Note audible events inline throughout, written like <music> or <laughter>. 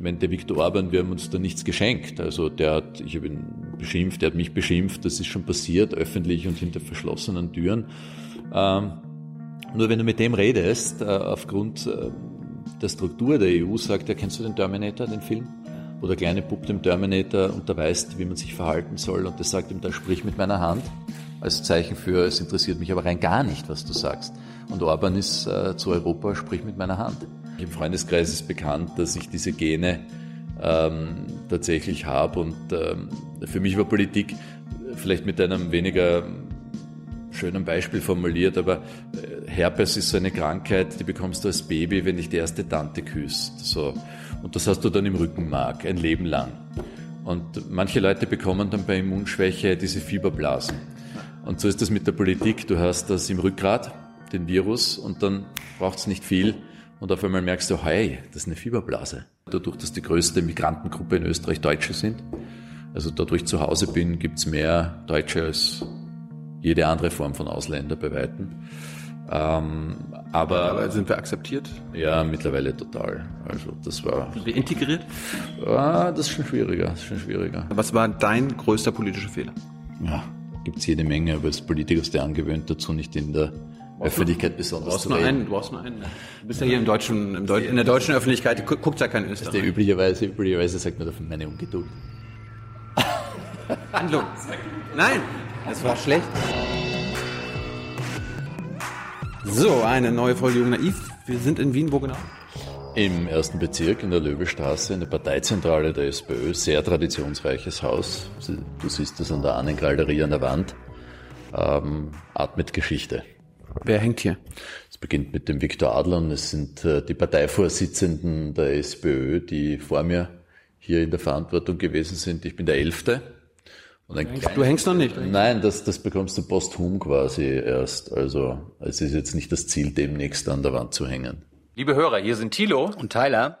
wenn der Viktor Orban, wir haben uns da nichts geschenkt. Also der hat, ich habe ihn beschimpft, der hat mich beschimpft, das ist schon passiert, öffentlich und hinter verschlossenen Türen. Ähm, nur wenn du mit dem redest, äh, aufgrund äh, der Struktur der EU, sagt er, kennst du den Terminator, den Film? Wo der kleine Bub dem Terminator unterweist, wie man sich verhalten soll und der sagt ihm, dann sprich mit meiner Hand als Zeichen für, es interessiert mich aber rein gar nicht, was du sagst. Und Orban ist äh, zu Europa, sprich mit meiner Hand. Im Freundeskreis ist bekannt, dass ich diese Gene ähm, tatsächlich habe und ähm, für mich war Politik vielleicht mit einem weniger schönen Beispiel formuliert, aber äh, Herpes ist so eine Krankheit, die bekommst du als Baby, wenn dich die erste Tante küsst. So. Und das hast du dann im Rückenmark, ein Leben lang. Und manche Leute bekommen dann bei Immunschwäche diese Fieberblasen. Und so ist das mit der Politik. Du hast das im Rückgrat, den Virus, und dann braucht es nicht viel. Und auf einmal merkst du, hey, das ist eine Fieberblase. Dadurch, dass die größte Migrantengruppe in Österreich Deutsche sind, also ich zu Hause bin, gibt es mehr Deutsche als jede andere Form von Ausländer bei Weitem. Ähm, aber, aber sind wir akzeptiert? Ja, mittlerweile total. Also das war. Sind wir integriert? Ja, das ist schon schwieriger. Das ist schon schwieriger. Was war dein größter politischer Fehler? Ja, gibt es jede Menge, aber als Politiker ist der angewöhnt dazu, nicht in der Öffentlichkeit besonders du zu reden. Einen, du brauchst nur einen. Du bist ja hier im deutschen, im Deut in der deutschen Öffentlichkeit, guckt ja kein Österreich. Der üblicherweise, üblicherweise sagt man davon meine Ungeduld. Handlung. Nein, das war schlecht. So, eine neue Folge Jung Naiv. Wir sind in Wien, wo genau? Im ersten Bezirk in der Löwestraße, in der Parteizentrale der SPÖ. Sehr traditionsreiches Haus. Du siehst das an der Ahnengalerie an der Wand. Ähm, atmet Geschichte. Wer hängt hier? Es beginnt mit dem Viktor Adler und es sind äh, die Parteivorsitzenden der SPÖ, die vor mir hier in der Verantwortung gewesen sind. Ich bin der Elfte. Du hängst, du hängst noch nicht? Nein, das, das bekommst du posthum quasi erst. Also es ist jetzt nicht das Ziel, demnächst an der Wand zu hängen. Liebe Hörer, hier sind Thilo und Tyler.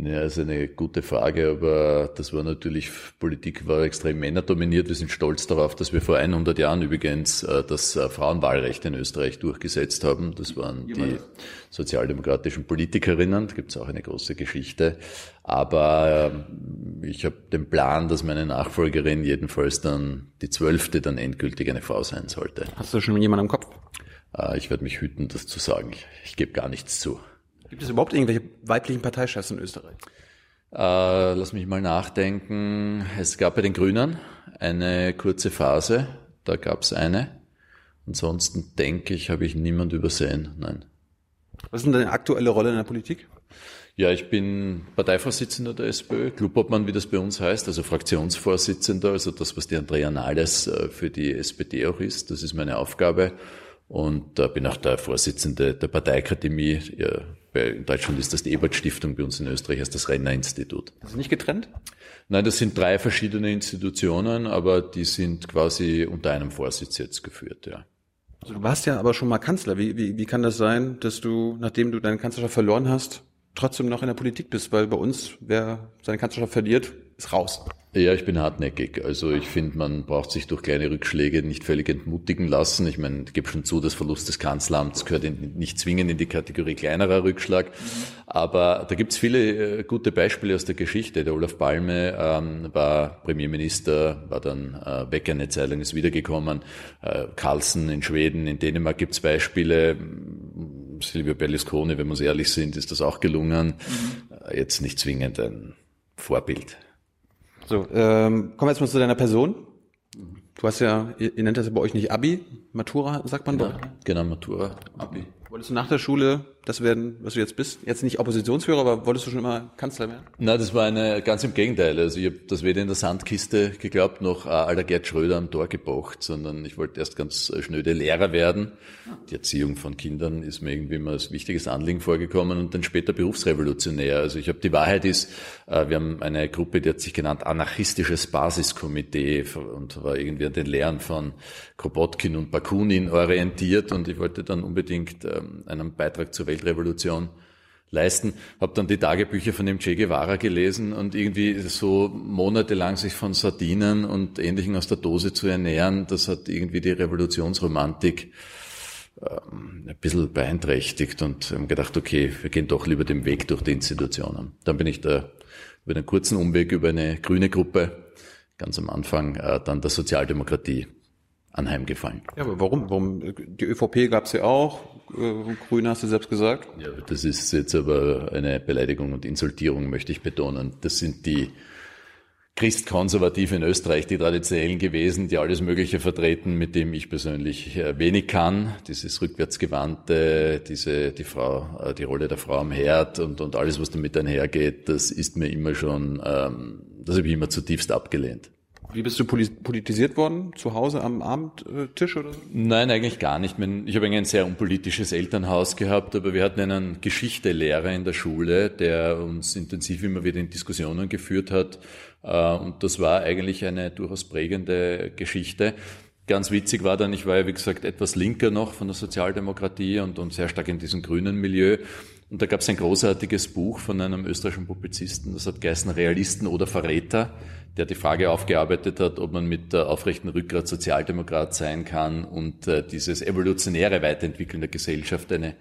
Ja, ist eine gute Frage, aber das war natürlich, Politik war extrem männerdominiert. Wir sind stolz darauf, dass wir vor 100 Jahren übrigens äh, das äh, Frauenwahlrecht in Österreich durchgesetzt haben. Das waren die sozialdemokratischen Politikerinnen. Da gibt es auch eine große Geschichte. Aber ähm, ich habe den Plan, dass meine Nachfolgerin jedenfalls dann die zwölfte dann endgültig eine Frau sein sollte. Hast du schon jemanden im Kopf? Äh, ich werde mich hüten, das zu sagen. Ich, ich gebe gar nichts zu. Gibt es überhaupt irgendwelche weiblichen Parteichefs in Österreich? Äh, lass mich mal nachdenken. Es gab bei den Grünen eine kurze Phase, da gab es eine. Ansonsten denke ich, habe ich niemand übersehen. Nein. Was ist denn deine aktuelle Rolle in der Politik? Ja, ich bin Parteivorsitzender der SPÖ, Clubobmann, wie das bei uns heißt, also Fraktionsvorsitzender, also das, was die Andrea Nahles äh, für die SPD auch ist. Das ist meine Aufgabe. Und bin auch der Vorsitzende der Parteiakademie. Ja, in Deutschland ist das die Ebert-Stiftung, bei uns in Österreich heißt das Renner-Institut. Das ist nicht getrennt? Nein, das sind drei verschiedene Institutionen, aber die sind quasi unter einem Vorsitz jetzt geführt, ja. Also du warst ja aber schon mal Kanzler. Wie, wie, wie kann das sein, dass du, nachdem du deine Kanzlerschaft verloren hast, trotzdem noch in der Politik bist? Weil bei uns, wer seine Kanzlerschaft verliert, ist raus. Ja, ich bin hartnäckig. Also ich finde, man braucht sich durch kleine Rückschläge nicht völlig entmutigen lassen. Ich meine, ich gebe schon zu, das Verlust des Kanzleramts gehört in, nicht zwingend in die Kategorie kleinerer Rückschlag. Aber da gibt's viele äh, gute Beispiele aus der Geschichte. Der Olaf Palme ähm, war Premierminister, war dann äh, weg eine Zeit lang, ist wiedergekommen. Äh, Carlsen in Schweden, in Dänemark gibt's Beispiele. Silvio Berlusconi, wenn wir uns ehrlich sind, ist das auch gelungen. Mhm. Jetzt nicht zwingend ein Vorbild. So, ähm, kommen wir jetzt mal zu deiner Person. Du hast ja, ihr, ihr nennt das ja bei euch nicht Abi, Matura, sagt man genau, doch. Genau, Matura, Abi. Wolltest du nach der Schule das werden, was du jetzt bist? Jetzt nicht Oppositionsführer, aber wolltest du schon immer Kanzler werden? Nein, das war eine ganz im Gegenteil. Also ich habe das weder in der Sandkiste geglaubt, noch äh, aller Gerd Schröder am Tor gepocht, sondern ich wollte erst ganz äh, schnöde Lehrer werden. Die Erziehung von Kindern ist mir irgendwie immer als wichtiges Anliegen vorgekommen und dann später Berufsrevolutionär. Also ich habe die Wahrheit ist, äh, wir haben eine Gruppe, die hat sich genannt Anarchistisches Basiskomitee und war irgendwie an den Lehren von Kropotkin und Bakunin orientiert und ich wollte dann unbedingt ähm, einen Beitrag zur Weltrevolution leisten. Habe dann die Tagebücher von dem Che Guevara gelesen und irgendwie so monatelang sich von Sardinen und Ähnlichem aus der Dose zu ernähren, das hat irgendwie die Revolutionsromantik ähm, ein bisschen beeinträchtigt und haben gedacht, okay, wir gehen doch lieber den Weg durch die Institutionen. Dann bin ich da über einen kurzen Umweg über eine grüne Gruppe, ganz am Anfang äh, dann der Sozialdemokratie anheimgefallen. Ja, aber warum? Warum? Die ÖVP gab es ja auch, äh, Grüne hast du selbst gesagt. Ja, das ist jetzt aber eine Beleidigung und Insultierung, möchte ich betonen. Das sind die Christkonservative in Österreich, die traditionellen gewesen, die alles Mögliche vertreten, mit dem ich persönlich äh, wenig kann. Dieses rückwärtsgewandte, diese, die Frau, äh, die Rolle der Frau am Herd und, und alles, was damit einhergeht, das ist mir immer schon, ähm, das habe ich immer zutiefst abgelehnt. Wie bist du politisiert worden? Zu Hause am Abendtisch oder? Nein, eigentlich gar nicht. Ich habe ein sehr unpolitisches Elternhaus gehabt, aber wir hatten einen Geschichtelehrer in der Schule, der uns intensiv immer wieder in Diskussionen geführt hat. Äh, und das war eigentlich eine durchaus prägende Geschichte. Ganz witzig war dann, ich war ja wie gesagt etwas linker noch von der Sozialdemokratie und, und sehr stark in diesem grünen Milieu. Und da gab es ein großartiges Buch von einem österreichischen Publizisten, das hat geheißen Realisten oder Verräter, der die Frage aufgearbeitet hat, ob man mit der aufrechten Rückgrat Sozialdemokrat sein kann und äh, dieses evolutionäre Weiterentwickeln der Gesellschaft eine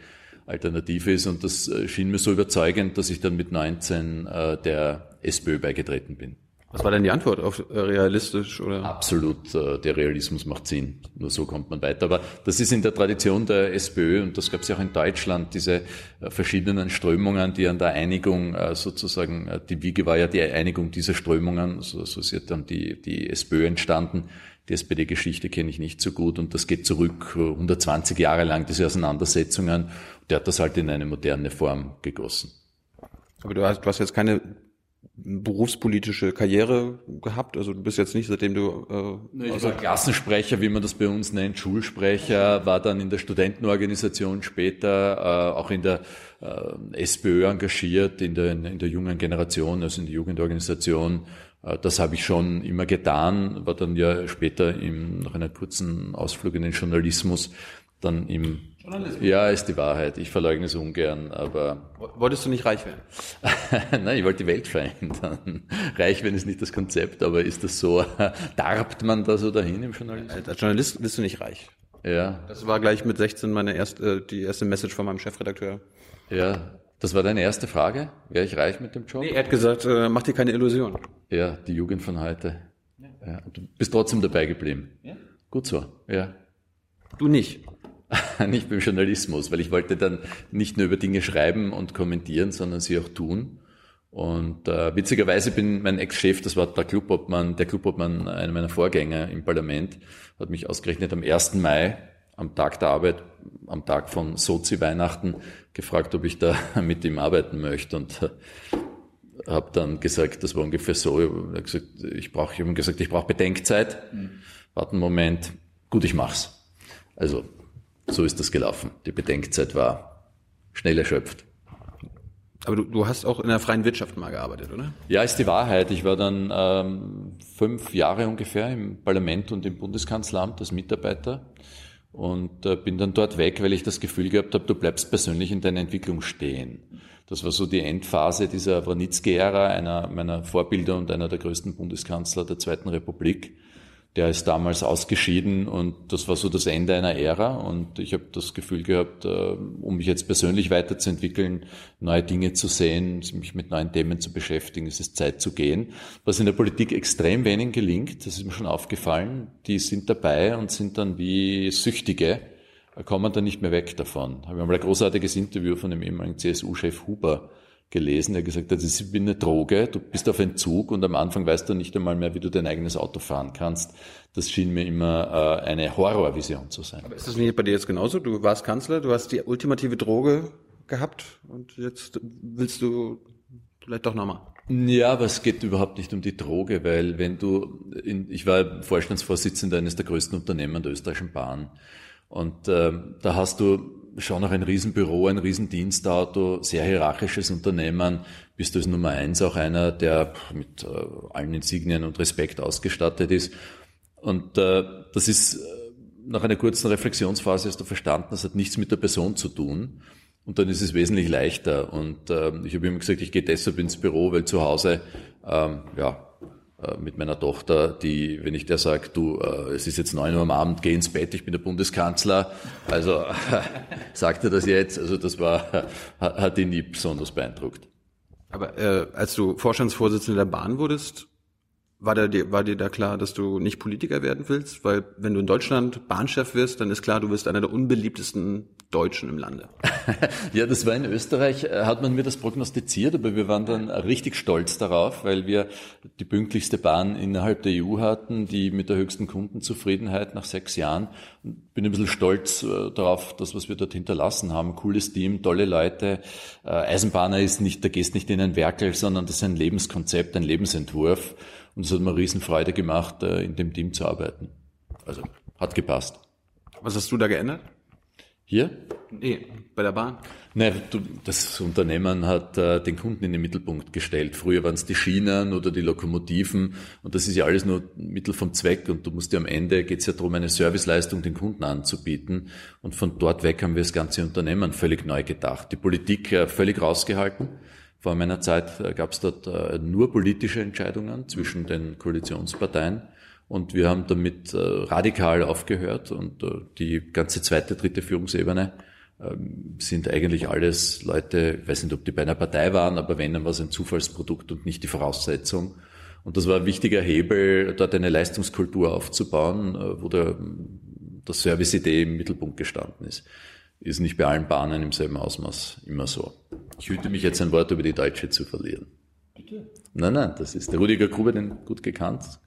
Alternative ist. Und das äh, schien mir so überzeugend, dass ich dann mit 19 äh, der SPÖ beigetreten bin. Was war denn die Antwort auf äh, realistisch oder? Absolut, äh, der Realismus macht Sinn. Nur so kommt man weiter. Aber das ist in der Tradition der SPÖ und das gab es ja auch in Deutschland, diese äh, verschiedenen Strömungen, die an der Einigung sozusagen, die Wiege war ja die Einigung dieser Strömungen, so, so ist ja dann die, die SPÖ entstanden. Die SPD-Geschichte kenne ich nicht so gut und das geht zurück 120 Jahre lang, diese Auseinandersetzungen. Der hat das halt in eine moderne Form gegossen. Aber du hast, du hast jetzt keine berufspolitische Karriere gehabt? Also du bist jetzt nicht, seitdem du äh, ich also war Klassensprecher, wie man das bei uns nennt, Schulsprecher, war dann in der Studentenorganisation später, äh, auch in der äh, SPÖ engagiert, in der, in der jungen Generation, also in der Jugendorganisation. Äh, das habe ich schon immer getan, war dann ja später im, nach einer kurzen Ausflug in den Journalismus dann im. Ja, ist die Wahrheit. Ich verleugne es ungern, aber. Wolltest du nicht reich werden? <laughs> Nein, ich wollte die Welt verändern. <laughs> Reich werden ist nicht das Konzept, aber ist das so, <laughs> darbt man da so dahin im Journalismus? Als Journalist bist du nicht reich. Ja. Das war gleich mit 16 meine erste, die erste Message von meinem Chefredakteur. Ja. Das war deine erste Frage? Wäre ich reich mit dem Job? Nee, er hat gesagt, äh, mach dir keine Illusion. Ja, die Jugend von heute. Ja. ja. Du bist trotzdem dabei geblieben. Ja. Gut so, ja. Du nicht. <laughs> nicht beim Journalismus, weil ich wollte dann nicht nur über Dinge schreiben und kommentieren, sondern sie auch tun. Und äh, witzigerweise bin mein Ex-Chef, das war der Clubobmann, der Clubobmann, einer meiner Vorgänger im Parlament, hat mich ausgerechnet am 1. Mai, am Tag der Arbeit, am Tag von Sozi-Weihnachten, gefragt, ob ich da <laughs> mit ihm arbeiten möchte. Und äh, habe dann gesagt, das war ungefähr so, ich habe gesagt, ich brauche, ich habe gesagt, ich brauche Bedenkzeit. Mhm. Warte einen Moment, gut, ich mach's. Also so ist das gelaufen. Die Bedenkzeit war schnell erschöpft. Aber du, du hast auch in der freien Wirtschaft mal gearbeitet, oder? Ja, ist die Wahrheit. Ich war dann ähm, fünf Jahre ungefähr im Parlament und im Bundeskanzleramt als Mitarbeiter und äh, bin dann dort weg, weil ich das Gefühl gehabt habe, du bleibst persönlich in deiner Entwicklung stehen. Das war so die Endphase dieser Wranitzky-Ära, einer meiner Vorbilder und einer der größten Bundeskanzler der Zweiten Republik der ist damals ausgeschieden und das war so das Ende einer Ära und ich habe das Gefühl gehabt, äh, um mich jetzt persönlich weiterzuentwickeln, neue Dinge zu sehen, mich mit neuen Themen zu beschäftigen, es ist Zeit zu gehen. Was in der Politik extrem wenig gelingt, das ist mir schon aufgefallen, die sind dabei und sind dann wie Süchtige, kommen dann nicht mehr weg davon. Ich habe mal ein großartiges Interview von dem ehemaligen CSU-Chef Huber gelesen, der gesagt hat, das ist wie eine Droge, du bist auf Entzug und am Anfang weißt du nicht einmal mehr, wie du dein eigenes Auto fahren kannst. Das schien mir immer äh, eine Horrorvision zu sein. Aber ist das nicht bei dir jetzt genauso? Du warst Kanzler, du hast die ultimative Droge gehabt und jetzt willst du vielleicht doch nochmal. Ja, aber es geht überhaupt nicht um die Droge, weil wenn du, in, ich war Vorstandsvorsitzender eines der größten Unternehmen der österreichischen Bahn und äh, da hast du schon noch ein Riesenbüro, ein Riesendienstauto, sehr hierarchisches Unternehmen, bist du als Nummer eins auch einer, der mit äh, allen Insignien und Respekt ausgestattet ist. Und äh, das ist äh, nach einer kurzen Reflexionsphase hast du verstanden, das hat nichts mit der Person zu tun, Und dann ist es wesentlich leichter. Und ähm, ich habe immer gesagt, ich gehe deshalb ins Büro, weil zu Hause, ähm, ja, äh, mit meiner Tochter, die, wenn ich der sage, du, äh, es ist jetzt neun Uhr am Abend, geh ins Bett, ich bin der Bundeskanzler, also <laughs> sagt er das jetzt, also das war, <laughs> hat ihn nie besonders beeindruckt. Aber äh, als du Vorstandsvorsitzender der Bahn wurdest, war, dir, war dir da klar, dass du nicht Politiker werden willst? Weil wenn du in Deutschland Bahnchef wirst, dann ist klar, du wirst einer der unbeliebtesten Deutschen im Lande. <laughs> ja, das war in Österreich, äh, hat man mir das prognostiziert, aber wir waren dann richtig stolz darauf, weil wir die pünktlichste Bahn innerhalb der EU hatten, die mit der höchsten Kundenzufriedenheit nach sechs Jahren. Bin ein bisschen stolz äh, darauf, das, was wir dort hinterlassen haben. Cooles Team, tolle Leute. Äh, Eisenbahner ist nicht, da gehst nicht in ein Werkel, sondern das ist ein Lebenskonzept, ein Lebensentwurf. Und es hat mir Riesenfreude gemacht, äh, in dem Team zu arbeiten. Also hat gepasst. Was hast du da geändert? Hier? Nee, bei der Bahn. Nein, das Unternehmen hat äh, den Kunden in den Mittelpunkt gestellt. Früher waren es die Schienen oder die Lokomotiven und das ist ja alles nur Mittel vom Zweck und du musst ja am Ende, geht es ja darum, eine Serviceleistung den Kunden anzubieten und von dort weg haben wir das ganze Unternehmen völlig neu gedacht. Die Politik äh, völlig rausgehalten vor meiner Zeit äh, gab es dort äh, nur politische Entscheidungen zwischen den Koalitionsparteien und wir haben damit äh, radikal aufgehört und die ganze zweite, dritte Führungsebene ähm, sind eigentlich alles Leute, ich weiß nicht, ob die bei einer Partei waren, aber wenn, dann war es ein Zufallsprodukt und nicht die Voraussetzung. Und das war ein wichtiger Hebel, dort eine Leistungskultur aufzubauen, wo der, der Service-Idee im Mittelpunkt gestanden ist ist nicht bei allen Bahnen im selben Ausmaß immer so. Ich hüte mich jetzt ein Wort über die Deutsche zu verlieren. Bitte? Nein, nein, das ist der Rudiger Grube, den gut gekannt,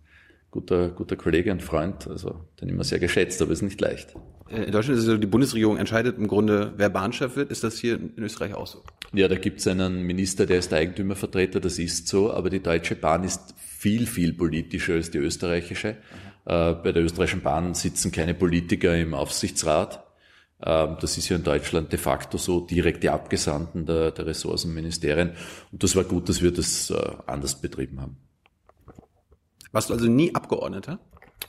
guter, guter Kollege und Freund, also den immer sehr geschätzt, aber ist nicht leicht. Äh, in Deutschland ist es so, die Bundesregierung entscheidet im Grunde, wer Bahnchef wird. Ist das hier in Österreich auch so? Ja, da gibt es einen Minister, der ist der Eigentümervertreter, das ist so, aber die Deutsche Bahn ist viel, viel politischer als die österreichische. Äh, bei der österreichischen Bahn sitzen keine Politiker im Aufsichtsrat das ist ja in Deutschland de facto so, direkte Abgesandten der, der Ressourcenministerien. Und das war gut, dass wir das äh, anders betrieben haben. Warst du also nie Abgeordneter?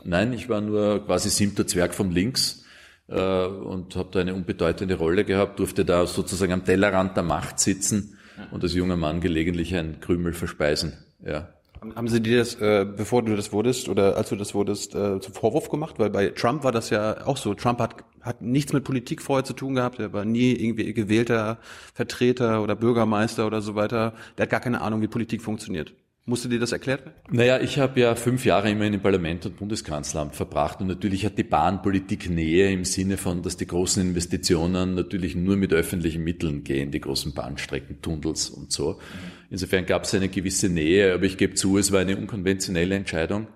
Nein, ich war nur quasi siebter Zwerg von links äh, und habe da eine unbedeutende Rolle gehabt, durfte da sozusagen am Tellerrand der Macht sitzen und als junger Mann gelegentlich ein Krümel verspeisen. Ja. Haben Sie dir das, äh, bevor du das wurdest oder als du das wurdest, äh, zum Vorwurf gemacht? Weil bei Trump war das ja auch so. Trump hat, hat nichts mit Politik vorher zu tun gehabt. Er war nie irgendwie gewählter Vertreter oder Bürgermeister oder so weiter. Der hat gar keine Ahnung, wie Politik funktioniert. Musste dir das erklärt werden? Naja, ich habe ja fünf Jahre immer in dem Parlament und Bundeskanzleramt verbracht und natürlich hat die Bahnpolitik Nähe im Sinne von, dass die großen Investitionen natürlich nur mit öffentlichen Mitteln gehen, die großen Bahnstrecken, Tunnels und so. Insofern gab es eine gewisse Nähe, aber ich gebe zu, es war eine unkonventionelle Entscheidung.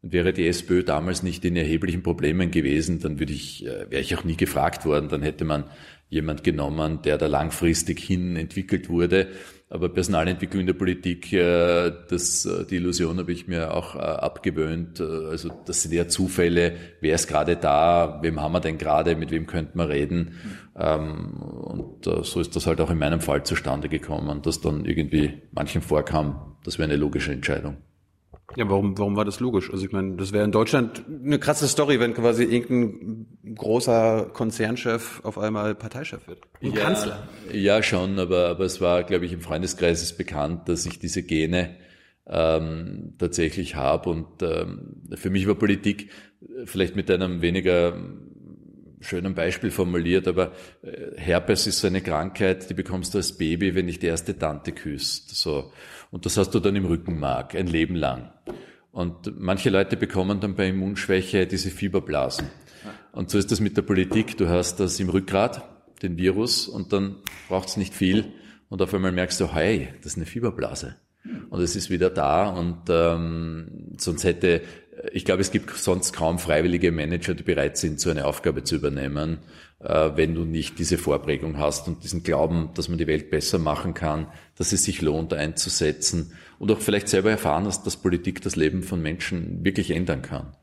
Und wäre die SPÖ damals nicht in erheblichen Problemen gewesen, dann würde ich, äh, wäre ich auch nie gefragt worden. Dann hätte man jemand genommen, der da langfristig hin entwickelt wurde. Aber Personalentwicklung in der Politik, äh, das, äh, die Illusion habe ich mir auch äh, abgewöhnt. Also das sind ja Zufälle, wer ist gerade da, wem haben wir denn gerade, mit wem könnten wir reden. Ähm, und so ist das halt auch in meinem Fall zustande gekommen, dass dann irgendwie manchen vorkam, das wäre eine logische Entscheidung. Ja, warum, warum war das logisch? Also ich meine, das wäre in Deutschland eine krasse Story, wenn quasi irgendein großer Konzernchef auf einmal Parteichef wird. Ein ja, Kanzler. Ja, schon, aber, aber es war, glaube ich, im Freundeskreis ist bekannt, dass ich diese Gene ähm, tatsächlich habe. Und ähm, für mich war Politik vielleicht mit einem weniger schönen Beispiel formuliert, aber äh, Herpes ist so eine Krankheit, die bekommst du als Baby, wenn dich die erste Tante küsst. So. Und das hast du dann im Rückenmark, ein Leben lang. Und manche Leute bekommen dann bei Immunschwäche diese Fieberblasen. Und so ist das mit der Politik. Du hast das im Rückgrat, den Virus, und dann braucht es nicht viel. Und auf einmal merkst du, hey, das ist eine Fieberblase. Und es ist wieder da. Und ähm, sonst hätte, ich glaube, es gibt sonst kaum freiwillige Manager, die bereit sind, so eine Aufgabe zu übernehmen. Äh, wenn du nicht diese Vorprägung hast und diesen Glauben, dass man die Welt besser machen kann, dass es sich lohnt einzusetzen und auch vielleicht selber erfahren hast, dass Politik das Leben von Menschen wirklich ändern kann.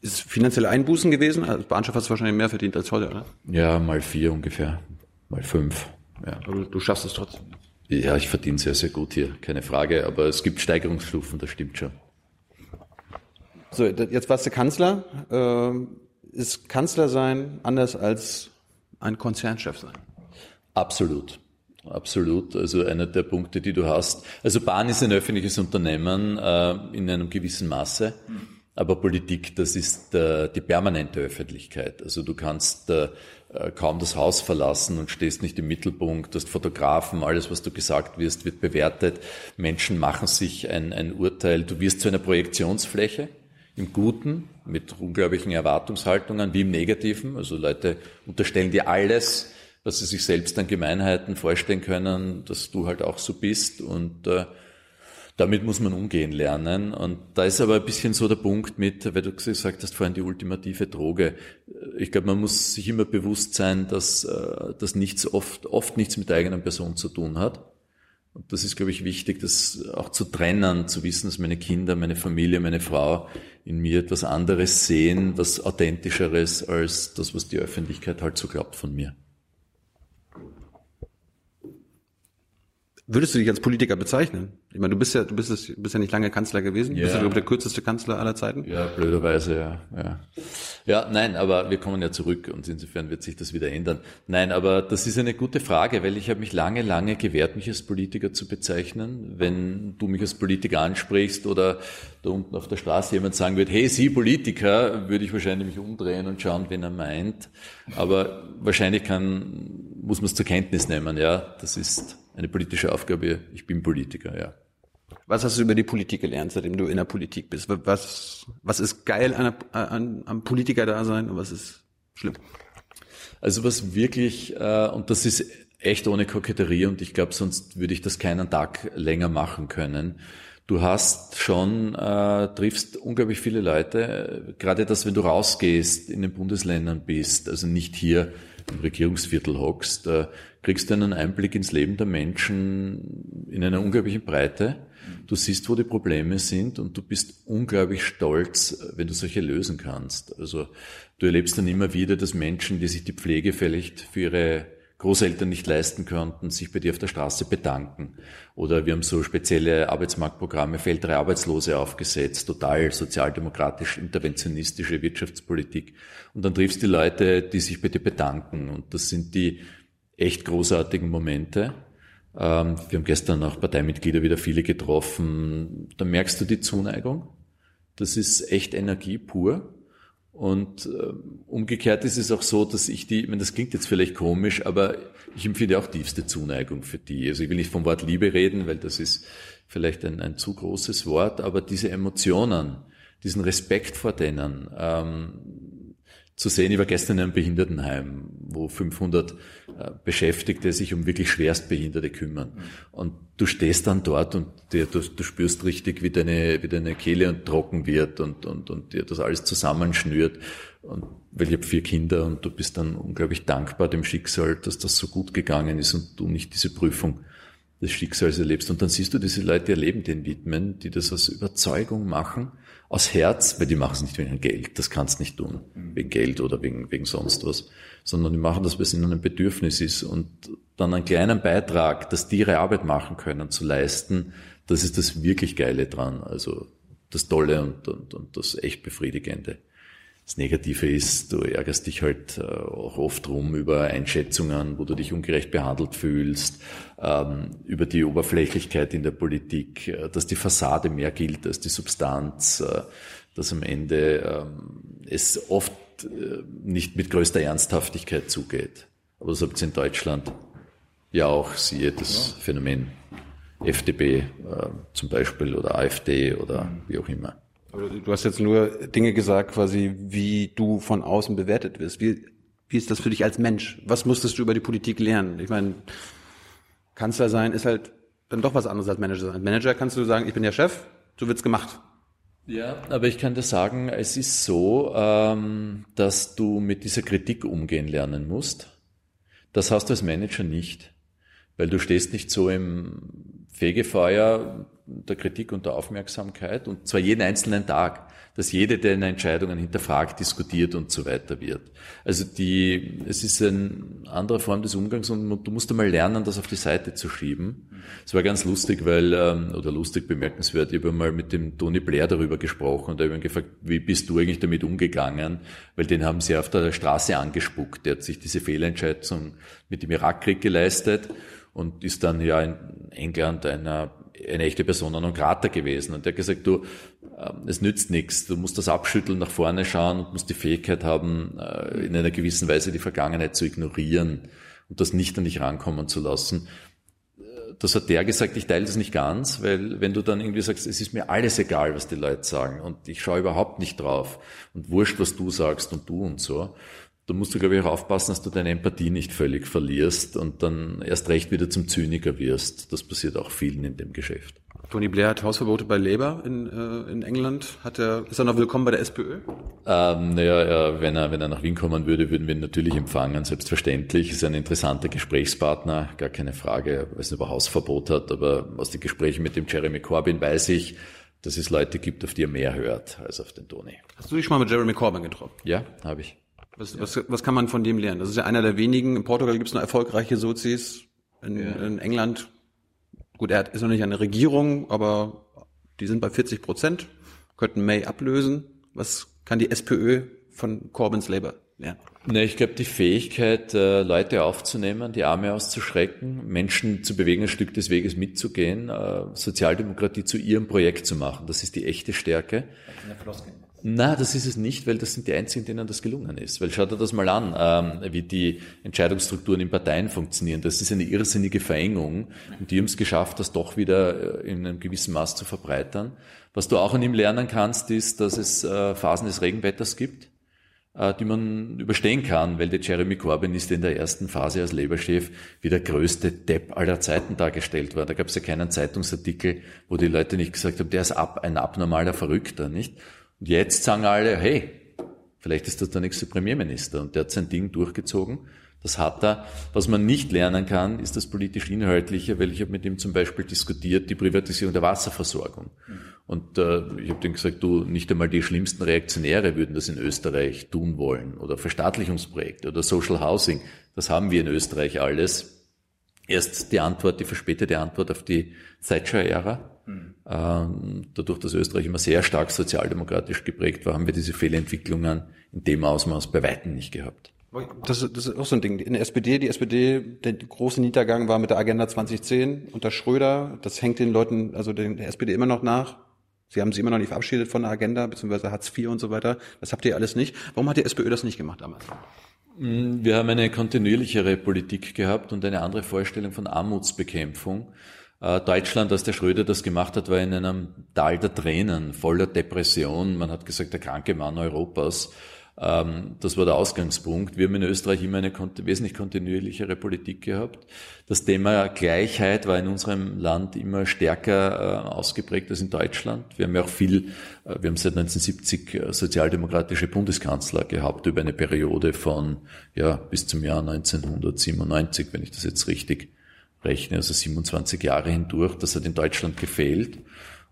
Ist finanzielle Einbußen gewesen? Als Bahnschaft hast du wahrscheinlich mehr verdient als heute, oder? Ja, mal vier ungefähr, mal fünf. Ja. Aber du schaffst es trotzdem. Ja, ich verdiene sehr, sehr gut hier, keine Frage. Aber es gibt Steigerungsstufen, das stimmt schon. So, jetzt warst du Kanzler. Ähm, ist Kanzler sein anders als ein Konzernchef sein? Absolut. Absolut. Also einer der Punkte, die du hast. Also Bahn ist ein öffentliches Unternehmen äh, in einem gewissen Maße. Aber Politik, das ist äh, die permanente Öffentlichkeit. Also du kannst äh, kaum das Haus verlassen und stehst nicht im Mittelpunkt. Du hast Fotografen, alles, was du gesagt wirst, wird bewertet. Menschen machen sich ein, ein Urteil. Du wirst zu einer Projektionsfläche im Guten mit unglaublichen Erwartungshaltungen wie im Negativen. Also Leute unterstellen dir alles, was sie sich selbst an Gemeinheiten vorstellen können, dass du halt auch so bist und äh, damit muss man umgehen lernen. Und da ist aber ein bisschen so der Punkt mit, weil du gesagt hast vorhin die ultimative Droge. Ich glaube, man muss sich immer bewusst sein, dass äh, das nichts oft, oft nichts mit der eigenen Person zu tun hat. Und das ist, glaube ich, wichtig, das auch zu trennen, zu wissen, dass meine Kinder, meine Familie, meine Frau in mir etwas anderes sehen, was authentischeres als das, was die Öffentlichkeit halt so glaubt von mir. Würdest du dich als Politiker bezeichnen? Ich meine, du bist ja, du bist, es, bist ja nicht lange Kanzler gewesen. Ja. Bist du ich, der kürzeste Kanzler aller Zeiten? Ja, blöderweise, ja, ja. Ja, nein, aber wir kommen ja zurück und insofern wird sich das wieder ändern. Nein, aber das ist eine gute Frage, weil ich habe mich lange, lange gewehrt, mich als Politiker zu bezeichnen. Wenn du mich als Politiker ansprichst oder da unten auf der Straße jemand sagen wird, hey, Sie Politiker, würde ich wahrscheinlich mich umdrehen und schauen, wen er meint. Aber wahrscheinlich kann, muss man es zur Kenntnis nehmen, ja. Das ist eine politische Aufgabe. Ich bin Politiker, ja. Was hast du über die Politik gelernt, seitdem du in der Politik bist? Was, was ist geil an, an, am Politiker-Dasein und was ist schlimm? Also was wirklich, äh, und das ist echt ohne Koketterie und ich glaube, sonst würde ich das keinen Tag länger machen können. Du hast schon, äh, triffst unglaublich viele Leute, gerade das, wenn du rausgehst, in den Bundesländern bist, also nicht hier im Regierungsviertel hockst, äh, kriegst du einen Einblick ins Leben der Menschen in einer unglaublichen Breite. Du siehst, wo die Probleme sind und du bist unglaublich stolz, wenn du solche lösen kannst. Also du erlebst dann immer wieder, dass Menschen, die sich die Pflege vielleicht für ihre Großeltern nicht leisten konnten, sich bei dir auf der Straße bedanken. Oder wir haben so spezielle Arbeitsmarktprogramme für ältere Arbeitslose aufgesetzt, total sozialdemokratisch, interventionistische Wirtschaftspolitik. Und dann triffst du die Leute, die sich bei dir bedanken. Und das sind die echt großartigen Momente. Ähm, wir haben gestern auch Parteimitglieder wieder viele getroffen. Da merkst du die Zuneigung. Das ist echt Energie pur. Und äh, umgekehrt ist es auch so, dass ich die, ich meine, das klingt jetzt vielleicht komisch, aber ich empfinde auch tiefste Zuneigung für die. Also ich will nicht vom Wort Liebe reden, weil das ist vielleicht ein, ein zu großes Wort, aber diese Emotionen, diesen Respekt vor denen, ähm, zu sehen. Ich war gestern in einem Behindertenheim, wo 500 äh, Beschäftigte sich um wirklich Schwerstbehinderte kümmern. Und du stehst dann dort und dir, du, du spürst richtig, wie deine, wie deine Kehle und trocken wird und, und, und dir das alles zusammenschnürt. Und weil ich habe vier Kinder und du bist dann unglaublich dankbar dem Schicksal, dass das so gut gegangen ist und du nicht diese Prüfung des Schicksals erlebst. Und dann siehst du diese Leute ihr Leben den widmen, die das aus Überzeugung machen aus Herz, weil die machen es nicht wegen Geld, das kannst nicht tun, wegen Geld oder wegen, wegen sonst was, sondern die machen das, weil es ihnen ein Bedürfnis ist und dann einen kleinen Beitrag, dass die ihre Arbeit machen können, zu leisten, das ist das wirklich Geile dran, also das Tolle und, und, und das echt Befriedigende. Das Negative ist, du ärgerst dich halt äh, auch oft rum über Einschätzungen, wo du dich ungerecht behandelt fühlst, ähm, über die Oberflächlichkeit in der Politik, äh, dass die Fassade mehr gilt als die Substanz, äh, dass am Ende ähm, es oft nicht mit größter Ernsthaftigkeit zugeht. Aber das habt ihr in Deutschland ja auch, siehe das ja. Phänomen FDP zum Beispiel oder AfD oder wie auch immer. Du hast jetzt nur Dinge gesagt, quasi, wie du von außen bewertet wirst. Wie, wie ist das für dich als Mensch? Was musstest du über die Politik lernen? Ich meine, Kanzler sein ist halt dann doch was anderes als Manager sein. Als Manager kannst du sagen, ich bin der Chef, so wird's gemacht. Ja, aber ich kann dir sagen, es ist so, ähm, dass du mit dieser Kritik umgehen lernen musst. Das hast du als Manager nicht, weil du stehst nicht so im Fegefeuer, der Kritik und der Aufmerksamkeit und zwar jeden einzelnen Tag, dass jede deiner Entscheidungen hinterfragt, diskutiert und so weiter wird. Also die, es ist eine andere Form des Umgangs und du musst einmal lernen, das auf die Seite zu schieben. Es war ganz lustig, weil, ähm, oder lustig bemerkenswert, ich habe mal mit dem Tony Blair darüber gesprochen und habe ihn gefragt, wie bist du eigentlich damit umgegangen? Weil den haben sie auf der Straße angespuckt. Der hat sich diese Fehlentscheidung mit dem Irakkrieg geleistet und ist dann ja in England einer, eine echte Persona non grata gewesen. Und der hat gesagt, du, ähm, es nützt nichts, du musst das abschütteln, nach vorne schauen und musst die Fähigkeit haben, äh, in einer gewissen Weise die Vergangenheit zu ignorieren und das nicht an dich rankommen zu lassen. Das hat der gesagt, ich teile das nicht ganz, weil wenn du dann irgendwie sagst, es ist mir alles egal, was die Leute sagen und ich schaue überhaupt nicht drauf und wurscht, was du sagst und du und so, da musst du, glaube ich, auch aufpassen, dass du deine Empathie nicht völlig verlierst und dann erst recht wieder zum Zyniker wirst. Das passiert auch vielen in dem Geschäft. Tony Blair hat Hausverbote bei Labour in, äh, in England. Hat er, ist er noch willkommen bei der SPÖ? Ähm, naja, ja, wenn, er, wenn er nach Wien kommen würde, würden wir ihn natürlich empfangen, selbstverständlich. Ist ein interessanter Gesprächspartner, gar keine Frage, weil es über Hausverbot hat. Aber aus den Gesprächen mit dem Jeremy Corbyn weiß ich, dass es Leute gibt, auf die er mehr hört als auf den Tony. Hast du dich schon mal mit Jeremy Corbyn getroffen? Ja, habe ich. Was, was, was kann man von dem lernen? Das ist ja einer der wenigen. In Portugal gibt es noch erfolgreiche Sozis. In, ja. in England, gut, er ist noch nicht eine Regierung, aber die sind bei 40 Prozent, könnten May ablösen. Was kann die SPÖ von Corbyns Labour lernen? Ne, ich glaube, die Fähigkeit, äh, Leute aufzunehmen, die Arme auszuschrecken, Menschen zu bewegen, ein Stück des Weges mitzugehen, äh, Sozialdemokratie zu ihrem Projekt zu machen, das ist die echte Stärke. Na, das ist es nicht, weil das sind die einzigen, denen das gelungen ist. Weil schaut dir das mal an, ähm, wie die Entscheidungsstrukturen in Parteien funktionieren. Das ist eine irrsinnige Verengung. Und die haben es geschafft, das doch wieder äh, in einem gewissen Maß zu verbreitern. Was du auch an ihm lernen kannst, ist, dass es äh, Phasen des Regenwetters gibt, äh, die man überstehen kann, weil der Jeremy Corbyn ist in der ersten Phase als Labour-Chef wie der größte Depp aller Zeiten dargestellt worden. Da gab es ja keinen Zeitungsartikel, wo die Leute nicht gesagt haben, der ist ab, ein abnormaler Verrückter, nicht? Und jetzt sagen alle, hey, vielleicht ist das der nächste Premierminister. Und der hat sein Ding durchgezogen. Das hat er. Was man nicht lernen kann, ist das politisch-inhaltliche, weil ich habe mit ihm zum Beispiel diskutiert, die Privatisierung der Wasserversorgung. Und äh, ich habe ihm gesagt, du, nicht einmal die schlimmsten Reaktionäre würden das in Österreich tun wollen. Oder Verstaatlichungsprojekte oder Social Housing. Das haben wir in Österreich alles. Erst die Antwort, die verspätete Antwort auf die Thatcher-Ära. Mhm. Dadurch, dass Österreich immer sehr stark sozialdemokratisch geprägt war, haben wir diese Fehlentwicklungen in dem Ausmaß bei Weitem nicht gehabt. Das, das ist auch so ein Ding. In der SPD, die SPD, der große Niedergang war mit der Agenda 2010 unter Schröder. Das hängt den Leuten, also der SPD immer noch nach. Sie haben sie immer noch nicht verabschiedet von der Agenda, beziehungsweise Hartz IV und so weiter. Das habt ihr alles nicht. Warum hat die SPÖ das nicht gemacht damals? Mm, wir haben eine kontinuierlichere Politik gehabt und eine andere Vorstellung von Armutsbekämpfung. Äh, Deutschland, als der Schröder das gemacht hat, war in einem Tal der Tränen, voller Depression. Man hat gesagt, der kranke Mann Europas. Ähm, das war der Ausgangspunkt. Wir haben in Österreich immer eine wesentlich kontinuierlichere Politik gehabt. Das Thema Gleichheit war in unserem Land immer stärker äh, ausgeprägt als in Deutschland. Wir haben ja auch viel, äh, wir haben seit 1970 sozialdemokratische Bundeskanzler gehabt über eine Periode von ja bis zum Jahr 1997, wenn ich das jetzt richtig rechne, also 27 Jahre hindurch. Das hat in Deutschland gefehlt.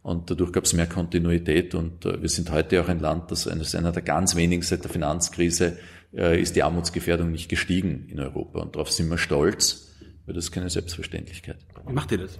Und dadurch gab es mehr Kontinuität und äh, wir sind heute auch ein Land, das eines einer der ganz wenigen seit der Finanzkrise äh, ist die Armutsgefährdung nicht gestiegen in Europa. Und darauf sind wir stolz, weil das ist keine Selbstverständlichkeit. Wie macht ihr das?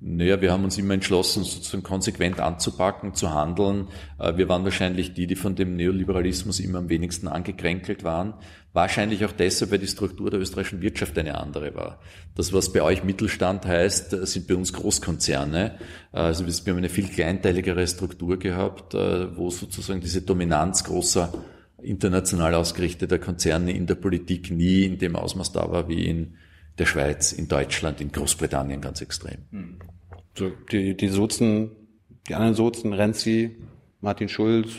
Naja, wir haben uns immer entschlossen, sozusagen konsequent anzupacken, zu handeln. Äh, wir waren wahrscheinlich die, die von dem Neoliberalismus immer am wenigsten angekränkelt waren. Wahrscheinlich auch deshalb, weil die Struktur der österreichischen Wirtschaft eine andere war. Das, was bei euch Mittelstand heißt, äh, sind bei uns Großkonzerne. Äh, also wir haben eine viel kleinteiligere Struktur gehabt, wo sozusagen diese Dominanz großer international ausgerichteter Konzerne in der Politik nie in dem Ausmaß da war wie in der Schweiz, in Deutschland, in Großbritannien ganz extrem. Hm. So, die, die Sozen, die anderen Sozen, Renzi, Martin Schulz,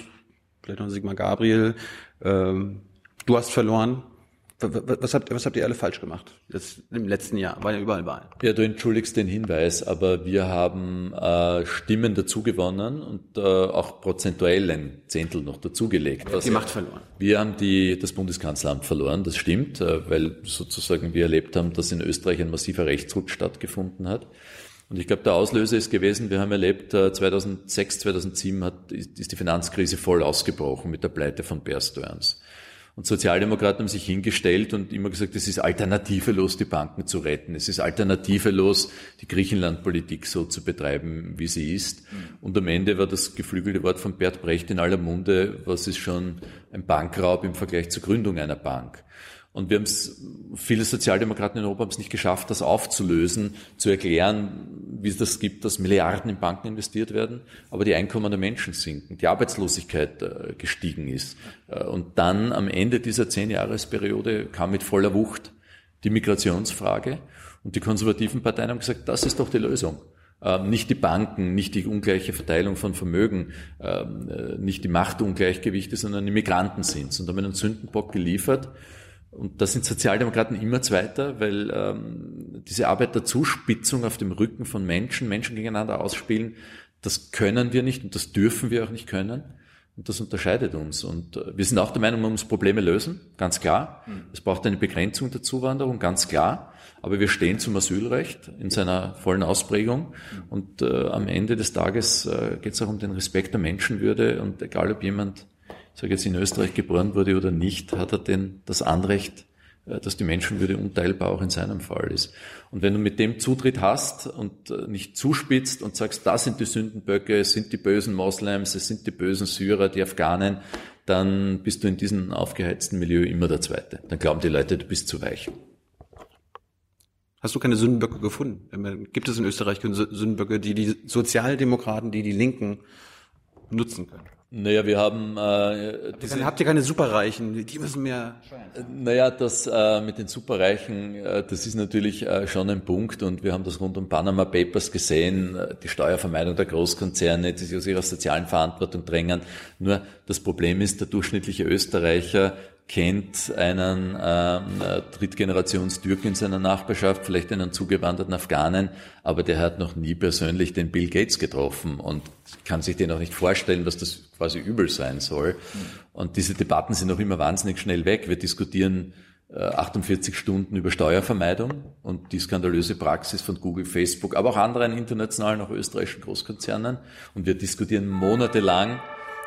vielleicht noch Sigmar Gabriel, ähm, du hast verloren. Was habt, was habt ihr alle falsch gemacht das, im letzten Jahr? War ja überall Wahlen. Ja, du entschuldigst den Hinweis, aber wir haben äh, Stimmen dazugewonnen und äh, auch prozentuell ein Zehntel noch dazugelegt. Die Macht verloren. Wir haben die, das Bundeskanzleramt verloren, das stimmt, äh, weil sozusagen wir erlebt haben, dass in Österreich ein massiver Rechtsrutsch stattgefunden hat. Und ich glaube, der Auslöser ist gewesen, wir haben erlebt, 2006, äh, 2007 hat, ist die Finanzkrise voll ausgebrochen mit der Pleite von Bear Stearns. Und Sozialdemokraten haben sich hingestellt und immer gesagt, es ist alternativelos, die Banken zu retten. Es ist alternativelos, die Griechenlandpolitik so zu betreiben, wie sie ist. Und am Ende war das geflügelte Wort von Bert Brecht in aller Munde, was ist schon ein Bankraub im Vergleich zur Gründung einer Bank. Und wir haben es, viele Sozialdemokraten in Europa haben es nicht geschafft, das aufzulösen, zu erklären, wie es das gibt, dass Milliarden in Banken investiert werden, aber die Einkommen der Menschen sinken, die Arbeitslosigkeit äh, gestiegen ist. Äh, und dann am Ende dieser Zehn-Jahresperiode kam mit voller Wucht die Migrationsfrage und die konservativen Parteien haben gesagt, das ist doch die Lösung. Ähm, nicht die Banken, nicht die ungleiche Verteilung von Vermögen, ähm, äh, nicht die Machtungleichgewichte, sondern die Migranten sind und haben einen Sündenbock geliefert und da sind Sozialdemokraten immer Zweiter, weil ähm, diese Arbeit der Zuspitzung auf dem Rücken von Menschen, Menschen gegeneinander ausspielen, das können wir nicht und das dürfen wir auch nicht können. Und das unterscheidet uns. Und äh, wir sind auch der Meinung, man muss Probleme lösen, ganz klar. Mhm. Es braucht eine Begrenzung der Zuwanderung, ganz klar. Aber wir stehen zum Asylrecht in seiner vollen Ausprägung. Und äh, am Ende des Tages äh, geht es auch um den Respekt der Menschenwürde. Und egal, ob jemand sage jetzt in Österreich geboren wurde oder nicht, hat er denn das Anrecht, äh, dass die Menschenwürde unteilbar auch in seinem Fall ist. Und wenn du mit dem Zutritt hast und äh, nicht zuspitzt und sagst, das sind die Sündenböcke, es sind die bösen Moslems, es sind die bösen Syrer, die Afghanen, dann bist du in diesem aufgeheizten Milieu immer der Zweite. Dann glauben die Leute, du bist zu weich. Hast du keine Sündenböcke gefunden? Gibt es in Österreich Sündenböcke, die die Sozialdemokraten, die die Linken nutzen können? Naja, wir haben. Äh, diese, habt ihr keine Superreichen? Die müssen mehr. Naja, das äh, mit den Superreichen, äh, das ist natürlich äh, schon ein Punkt und wir haben das rund um Panama Papers gesehen, äh, die Steuervermeidung der Großkonzerne, die sich aus ihrer sozialen Verantwortung drängen. Nur das Problem ist, der durchschnittliche Österreicher kennt einen ähm, äh, Drittgenerations-Türken in seiner Nachbarschaft, vielleicht einen zugewanderten Afghanen, aber der hat noch nie persönlich den Bill Gates getroffen und kann sich den auch nicht vorstellen, dass das quasi übel sein soll. Und diese Debatten sind auch immer wahnsinnig schnell weg. Wir diskutieren äh, 48 Stunden über Steuervermeidung und die skandalöse Praxis von Google, Facebook, aber auch anderen internationalen, auch österreichischen Großkonzernen. Und wir diskutieren monatelang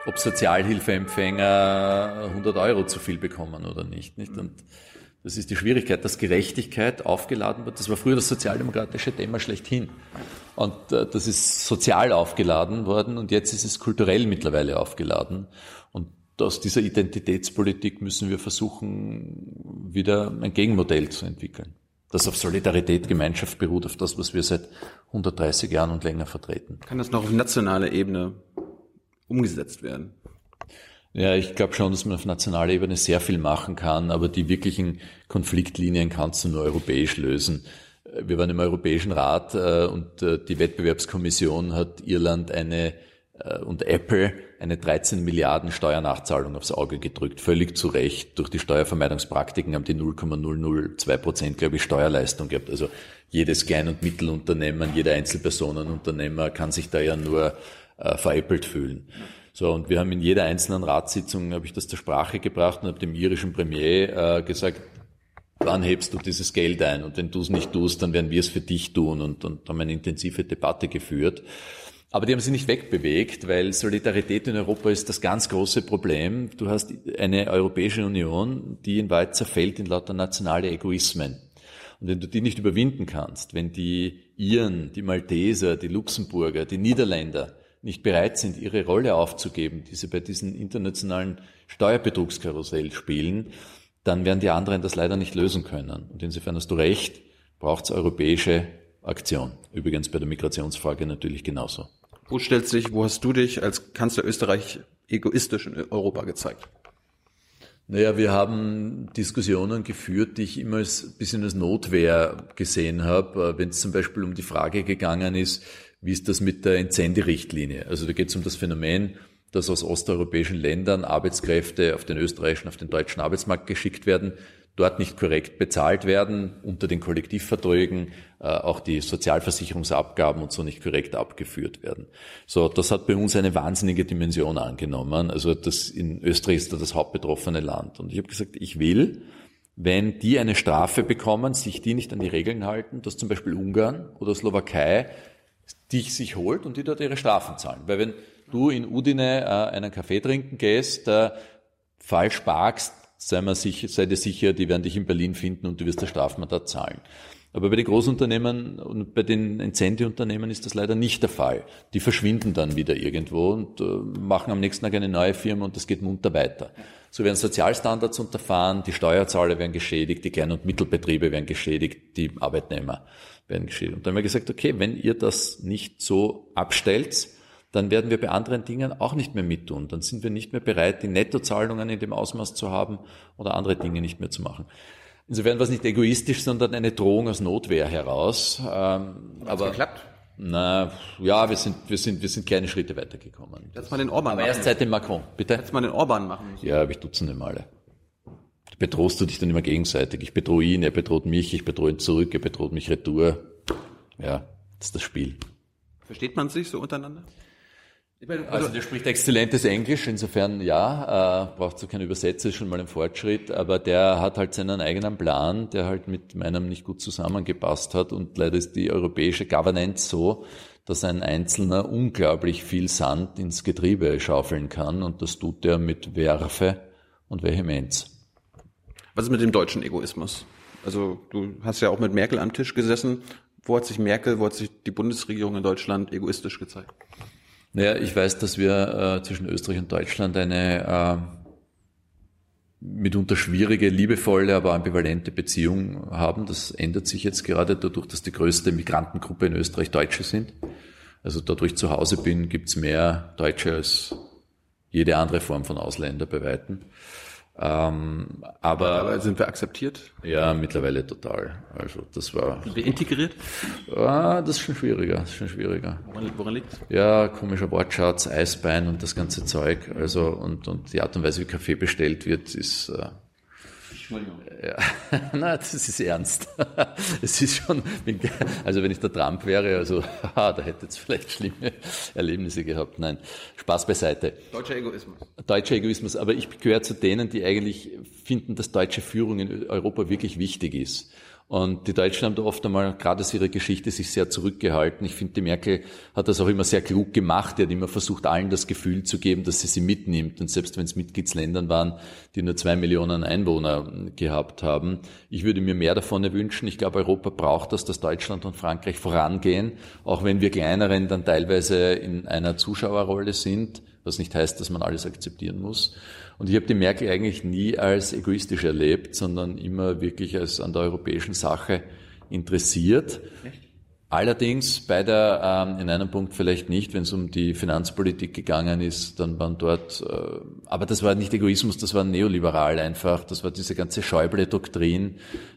ob Sozialhilfeempfänger 100 Euro zu viel bekommen oder nicht. nicht? Und das ist die Schwierigkeit, dass Gerechtigkeit aufgeladen wird. Das war früher das sozialdemokratische Thema schlechthin. Und äh, das ist sozial aufgeladen worden und jetzt ist es kulturell mittlerweile aufgeladen. Und aus dieser Identitätspolitik müssen wir versuchen, wieder ein Gegenmodell zu entwickeln. Das auf Solidarität, Gemeinschaft beruht, auf das, was wir seit 130 Jahren und länger vertreten. Kann das noch auf nationaler Ebene umgesetzt werden? Ja, ich glaube schon, dass man auf nationaler Ebene sehr viel machen kann, aber die wirklichen Konfliktlinien kannst du nur europäisch lösen. Wir waren im Europäischen Rat äh, und äh, die Wettbewerbskommission hat Irland eine äh, und Apple eine 13 Milliarden Steuernachzahlung aufs Auge gedrückt. Völlig zu Recht. Durch die Steuervermeidungspraktiken haben die 0,002 Prozent, glaube ich, Steuerleistung gehabt. Also jedes Klein- und Mittelunternehmen, jeder Einzelpersonenunternehmer kann sich da ja nur äh, veräppelt fühlen. So, und wir haben in jeder einzelnen Ratssitzung, habe ich das zur Sprache gebracht und habe dem irischen Premier äh, gesagt, wann hebst du dieses Geld ein? Und wenn du es nicht tust, dann werden wir es für dich tun und, und haben eine intensive Debatte geführt. Aber die haben sich nicht wegbewegt, weil Solidarität in Europa ist das ganz große Problem. Du hast eine Europäische Union, die in Wahrheit zerfällt in lauter nationale Egoismen. Und wenn du die nicht überwinden kannst, wenn die Iren, die Malteser, die Luxemburger, die Niederländer nicht bereit sind, ihre Rolle aufzugeben, die sie bei diesen internationalen Steuerbetrugskarussell spielen, dann werden die anderen das leider nicht lösen können. Und insofern hast du recht, braucht es europäische Aktion. Übrigens bei der Migrationsfrage natürlich genauso. Wo stellst du dich, wo hast du dich als Kanzler Österreich egoistisch in Europa gezeigt? Naja, wir haben Diskussionen geführt, die ich immer als ein bisschen als Notwehr gesehen habe, wenn es zum Beispiel um die Frage gegangen ist, wie ist das mit der Entsenderichtlinie? Also da geht es um das Phänomen, dass aus osteuropäischen Ländern Arbeitskräfte auf den österreichischen, auf den deutschen Arbeitsmarkt geschickt werden, dort nicht korrekt bezahlt werden, unter den Kollektivverträgen äh, auch die Sozialversicherungsabgaben und so nicht korrekt abgeführt werden. So, das hat bei uns eine wahnsinnige Dimension angenommen. Also das in Österreich ist da das hauptbetroffene Land. Und ich habe gesagt, ich will, wenn die eine Strafe bekommen, sich die nicht an die Regeln halten, dass zum Beispiel Ungarn oder Slowakei dich sich holt und die dort ihre Strafen zahlen. Weil wenn du in Udine äh, einen Kaffee trinken gehst, äh, falsch parkst, sei, mal sicher, sei dir sicher, die werden dich in Berlin finden und du wirst das Strafmandat zahlen. Aber bei den Großunternehmen und bei den Incentive-Unternehmen ist das leider nicht der Fall. Die verschwinden dann wieder irgendwo und äh, machen am nächsten Tag eine neue Firma und das geht munter weiter. So werden Sozialstandards unterfahren, die Steuerzahler werden geschädigt, die Klein- und Mittelbetriebe werden geschädigt, die Arbeitnehmer werden geschädigt. Und dann haben wir gesagt, okay, wenn ihr das nicht so abstellt, dann werden wir bei anderen Dingen auch nicht mehr mittun. Dann sind wir nicht mehr bereit, die Nettozahlungen in dem Ausmaß zu haben oder andere Dinge nicht mehr zu machen. Insofern war es nicht egoistisch, sondern eine Drohung aus Notwehr heraus. Ähm, aber geklappt? Na, ja, wir sind, wir sind, wir sind kleine Schritte weitergekommen. Jetzt mal den Orban Aber machen. erst seit dem Macron, bitte? Jetzt mal den Orban machen. Ja, aber ich dutzende Male. Bedrohst du dich dann immer gegenseitig. Ich bedrohe ihn, er bedroht mich, ich bedrohe ihn zurück, er bedroht mich retour. Ja, das ist das Spiel. Versteht man sich so untereinander? Ich meine, Also der spricht exzellentes Englisch, insofern ja, äh, braucht so keine Übersetzer, ist schon mal ein Fortschritt, aber der hat halt seinen eigenen Plan, der halt mit meinem nicht gut zusammengepasst hat und leider ist die europäische Governance so, dass ein Einzelner unglaublich viel Sand ins Getriebe schaufeln kann und das tut er mit Werfe und Vehemenz. Was ist mit dem deutschen Egoismus? Also du hast ja auch mit Merkel am Tisch gesessen. Wo hat sich Merkel, wo hat sich die Bundesregierung in Deutschland egoistisch gezeigt? Naja, ich weiß, dass wir äh, zwischen Österreich und Deutschland eine äh, mitunter schwierige, liebevolle, aber ambivalente Beziehung haben. Das ändert sich jetzt gerade dadurch, dass die größte Migrantengruppe in Österreich Deutsche sind. Also wo ich zu Hause bin, gibt's mehr Deutsche als jede andere Form von Ausländer bei Weitem. Ähm, aber, Aber sind wir akzeptiert? ja, mittlerweile total. Also das war, Sind wir integriert? ah, das ist schon schwieriger, das ist schon schwieriger. Woran, woran liegt's? Ja, komischer Wortschatz, Eisbein und das ganze Zeug. Also und, und die Art und Weise, wie Kaffee bestellt wird, ist äh, ja, <laughs> na, das ist ernst. <laughs> Es ist schon, also wenn ich der Trump wäre, also <laughs> da hätte jetzt vielleicht schlimme Erlebnisse gehabt. Nein, Spaß beiseite. Deutscher Egoismus. Deutscher Egoismus, aber ich gehöre zu denen, die eigentlich finden, dass deutsche Führung in Europa wirklich wichtig ist. Und die Deutschen haben da oft einmal, gerade aus ihrer Geschichte, sich sehr zurückgehalten. Ich finde, die Merkel hat das auch immer sehr klug gemacht. Die hat immer versucht, allen das Gefühl zu geben, dass sie sie mitnimmt. Und selbst wenn es Mitgliedsländern waren, die nur zwei Millionen Einwohner gehabt haben. Ich würde mir mehr davon wünschen. Ich glaube, Europa braucht das, dass Deutschland und Frankreich vorangehen. Auch wenn wir kleineren dann teilweise in einer Zuschauerrolle sind, was nicht heißt, dass man alles akzeptieren muss. Und ich habe die Merkel eigentlich nie als egoistisch erlebt, sondern immer wirklich als an der europäischen Sache interessiert. Allerdings bei der, ähm, in einem Punkt vielleicht nicht, wenn es um die Finanzpolitik gegangen ist, dann waren dort, äh, aber das war nicht Egoismus, das war neoliberal einfach, das war diese ganze Schäuble-Doktrin,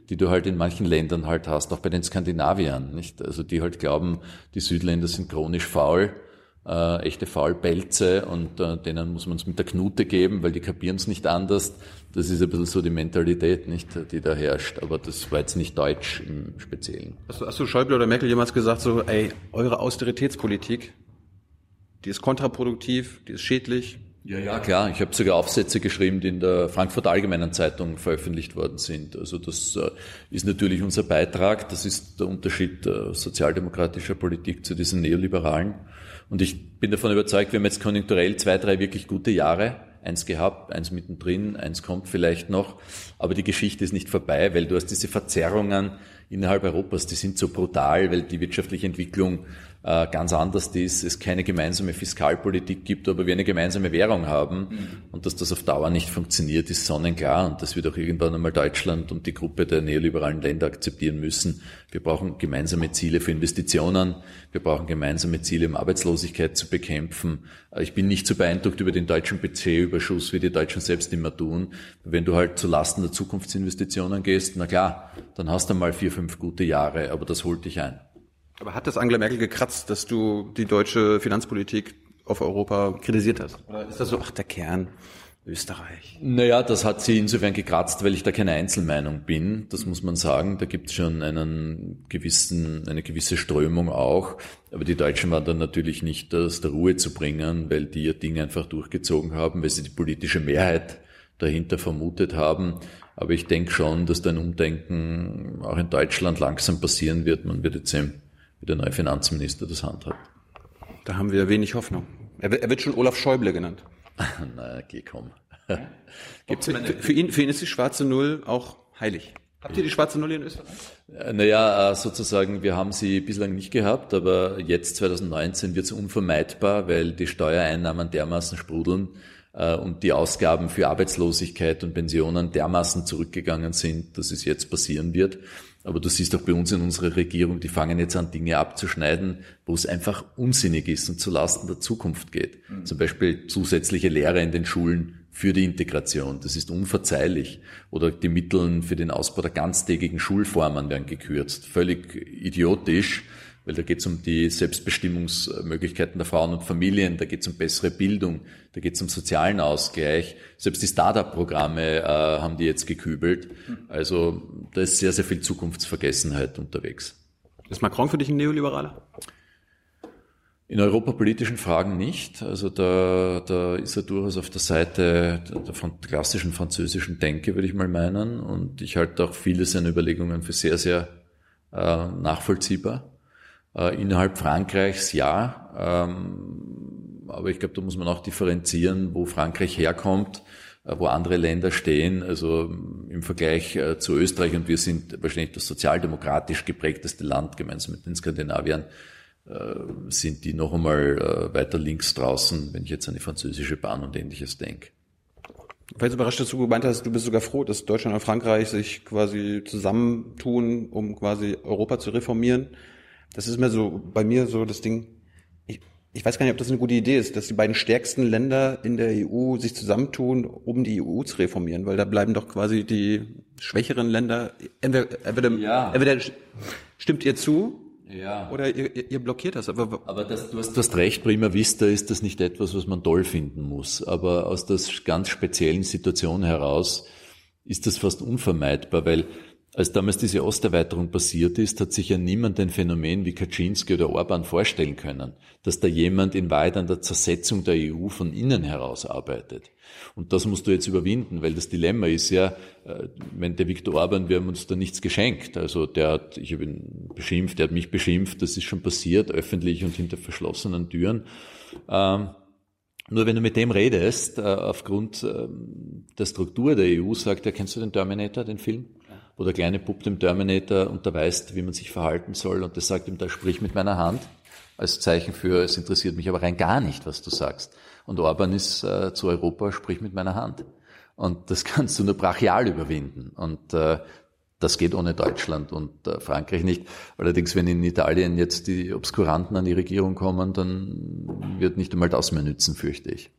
die du halt in manchen Ländern halt hast, auch bei den Skandinaviern, nicht? Also die halt glauben, die Südländer sind chronisch faul, äh, echte Faulpelze und äh, denen muss man es mit der Knute geben, weil die kapieren es nicht anders. Das ist ein bisschen so die Mentalität, nicht, die da herrscht. Aber das war jetzt nicht deutsch im Speziellen. Hast du, hast du Schäuble oder Merkel jemals gesagt, so, ey, eure Austeritätspolitik, die ist kontraproduktiv, die ist schädlich? Ja, ja, klar. Ich habe sogar Aufsätze geschrieben, die in der Frankfurter Allgemeinen Zeitung veröffentlicht worden sind. Also das äh, ist natürlich unser Beitrag. Das ist der Unterschied äh, sozialdemokratischer Politik zu diesen neoliberalen. Und ich bin davon überzeugt, wir haben jetzt konjunkturell zwei, drei wirklich gute Jahre. Eins gehabt, eins mittendrin, eins kommt vielleicht noch. Aber die Geschichte ist nicht vorbei, weil du hast diese Verzerrungen innerhalb Europas, die sind so brutal, weil die wirtschaftliche Entwicklung äh, ganz anders ist, es keine gemeinsame Fiskalpolitik gibt, aber wir eine gemeinsame Währung haben und dass das auf Dauer nicht funktioniert, ist sonnenklar und das wird auch irgendwann einmal Deutschland und die Gruppe der neoliberalen Länder akzeptieren müssen. Wir brauchen gemeinsame Ziele für Investitionen, wir brauchen gemeinsame Ziele, um Arbeitslosigkeit zu bekämpfen. Äh, Ich bin nicht so beeindruckt über den deutschen Budgetüberschuss, wie die Deutschen selbst immer tun. Wenn du halt zu Lasten der Zukunftsinvestitionen gehst, na klar, dann hast du mal vier, fünf gute Jahre, aber das holt dich ein. Aber hat das Angela Merkel gekratzt, dass du die deutsche Finanzpolitik auf Europa kritisiert hast? Oder ist das so, ach, der Kern, Österreich? Naja, das hat sie insofern gekratzt, weil ich da keine Einzelmeinung bin. Das muss man sagen. Da gibt es schon einen gewissen, eine gewisse Strömung auch. Aber die Deutschen waren dann natürlich nicht aus der Ruhe zu bringen, weil die ihr Ding einfach durchgezogen haben, weil sie die politische Mehrheit dahinter vermutet haben. Aber ich denke schon, dass da ein Umdenken auch in Deutschland langsam passieren wird. Man wird jetzt im wie der neue Finanzminister das handhabt. Da haben wir wenig Hoffnung. Er wird, schon Olaf Schäuble genannt. <laughs> Na, geh komm. Gibt's für, ihn, für ihn ist die schwarze Null auch heilig. Habt ihr die schwarze Null in Österreich? Naja, äh, sozusagen, wir haben sie bislang nicht gehabt, aber jetzt 2019 wird es unvermeidbar, weil die Steuereinnahmen dermaßen sprudeln äh, und die Ausgaben für Arbeitslosigkeit und Pensionen dermaßen zurückgegangen sind, dass es jetzt passieren wird. Aber du siehst auch bei uns in unserer Regierung, die fangen jetzt an, Dinge abzuschneiden, wo es einfach unsinnig ist und zulasten der Zukunft geht. Mhm. Zum Beispiel zusätzliche Lehre in den Schulen für die Integration. Das ist unverzeihlich. Oder die Mittel für den Ausbau der ganztägigen Schulformen werden gekürzt. Völlig idiotisch weil da geht es um die Selbstbestimmungsmöglichkeiten der Frauen und Familien, da geht es um bessere Bildung, da geht es um sozialen Ausgleich. Selbst die Startup-Programme äh, haben die jetzt gekübelt. Also da ist sehr, sehr viel Zukunftsvergessenheit unterwegs. Ist Macron für dich ein Neoliberaler? In europapolitischen Fragen nicht. Also da, da ist er durchaus auf der Seite der, der klassischen französischen Denke, würde ich mal meinen. Und ich halte auch viele seiner Überlegungen für sehr, sehr äh, nachvollziehbar. Äh, innerhalb Frankreichs ja, ähm, aber ich glaube, da muss man auch differenzieren, wo Frankreich herkommt, äh, wo andere Länder stehen. Also im Vergleich äh, zu Österreich und wir sind wahrscheinlich das sozialdemokratisch geprägteste Land gemeinsam mit den Skandinaviern sind die noch einmal weiter links draußen, wenn ich jetzt an die französische Bahn und ähnliches denke. War jetzt überrascht, dass du gemeint hast, du bist sogar froh, dass Deutschland und Frankreich sich quasi zusammentun, um quasi Europa zu reformieren. Das ist mir so, bei mir so das Ding, ich, ich weiß gar nicht, ob das eine gute Idee ist, dass die beiden stärksten Länder in der EU sich zusammentun, um die EU zu reformieren, weil da bleiben doch quasi die schwächeren Länder, entweder, entweder, ja. entweder stimmt ihr zu, ja. Oder ihr, ihr blockiert das. Aber, aber das, du, hast, du hast recht, prima vista ist das nicht etwas, was man toll finden muss. Aber aus der ganz speziellen Situation heraus ist das fast unvermeidbar, weil als damals diese Osterweiterung passiert ist, hat sich ja niemand ein Phänomen wie Kaczynski oder Orban vorstellen können, dass da jemand in Wahrheit an der Zersetzung der EU von innen heraus arbeitet. Und das musst du jetzt überwinden, weil das Dilemma ist ja, äh, wenn der Viktor Orban, wir haben uns da nichts geschenkt. Also der hat, ich habe ihn beschimpft, der hat mich beschimpft, das ist schon passiert, öffentlich und hinter verschlossenen Türen. Ähm, nur wenn du mit dem redest, äh, aufgrund ähm, der Struktur der EU, sagt er, kennst du den Terminator, den Film? Wo der kleine Bub dem Terminator unterweist, wie man sich verhalten soll und der sagt ihm, da sprich mit meiner Hand als Zeichen für, es interessiert mich aber rein gar nicht, was du sagst. Und Orban ist äh, zu Europa, sprich mit meiner Hand. Und das <laughs> kannst du nur brachial überwinden. Und äh, das geht ohne Deutschland und äh, Frankreich nicht. Allerdings, wenn in Italien jetzt die Obskuranten an die Regierung kommen, dann wird nicht einmal das mehr nützen, fürchte ich.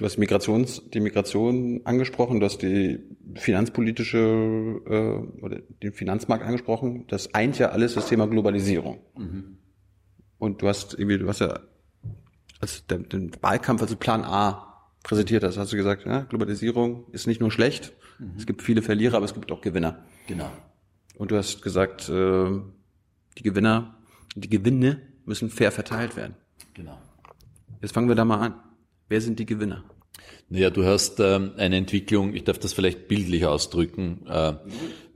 Du hast Migrations, die Migration angesprochen, du hast die finanzpolitische äh, oder den Finanzmarkt angesprochen. Das eint ja alles das Thema Globalisierung. Mhm. Und du hast irgendwie, du hast ja als den, den Wahlkampf, also Plan A präsentiert hast, hast du gesagt, ja, Globalisierung ist nicht nur schlecht, mhm. es gibt viele Verlierer, aber es gibt auch Gewinner. Genau. Und du hast gesagt, äh, die Gewinner, die Gewinne müssen fair verteilt werden. Genau. Jetzt fangen wir da mal an. Wer sind die Gewinner? Naja, du hast ähm, eine Entwicklung, ich darf das vielleicht bildlich ausdrücken. Äh,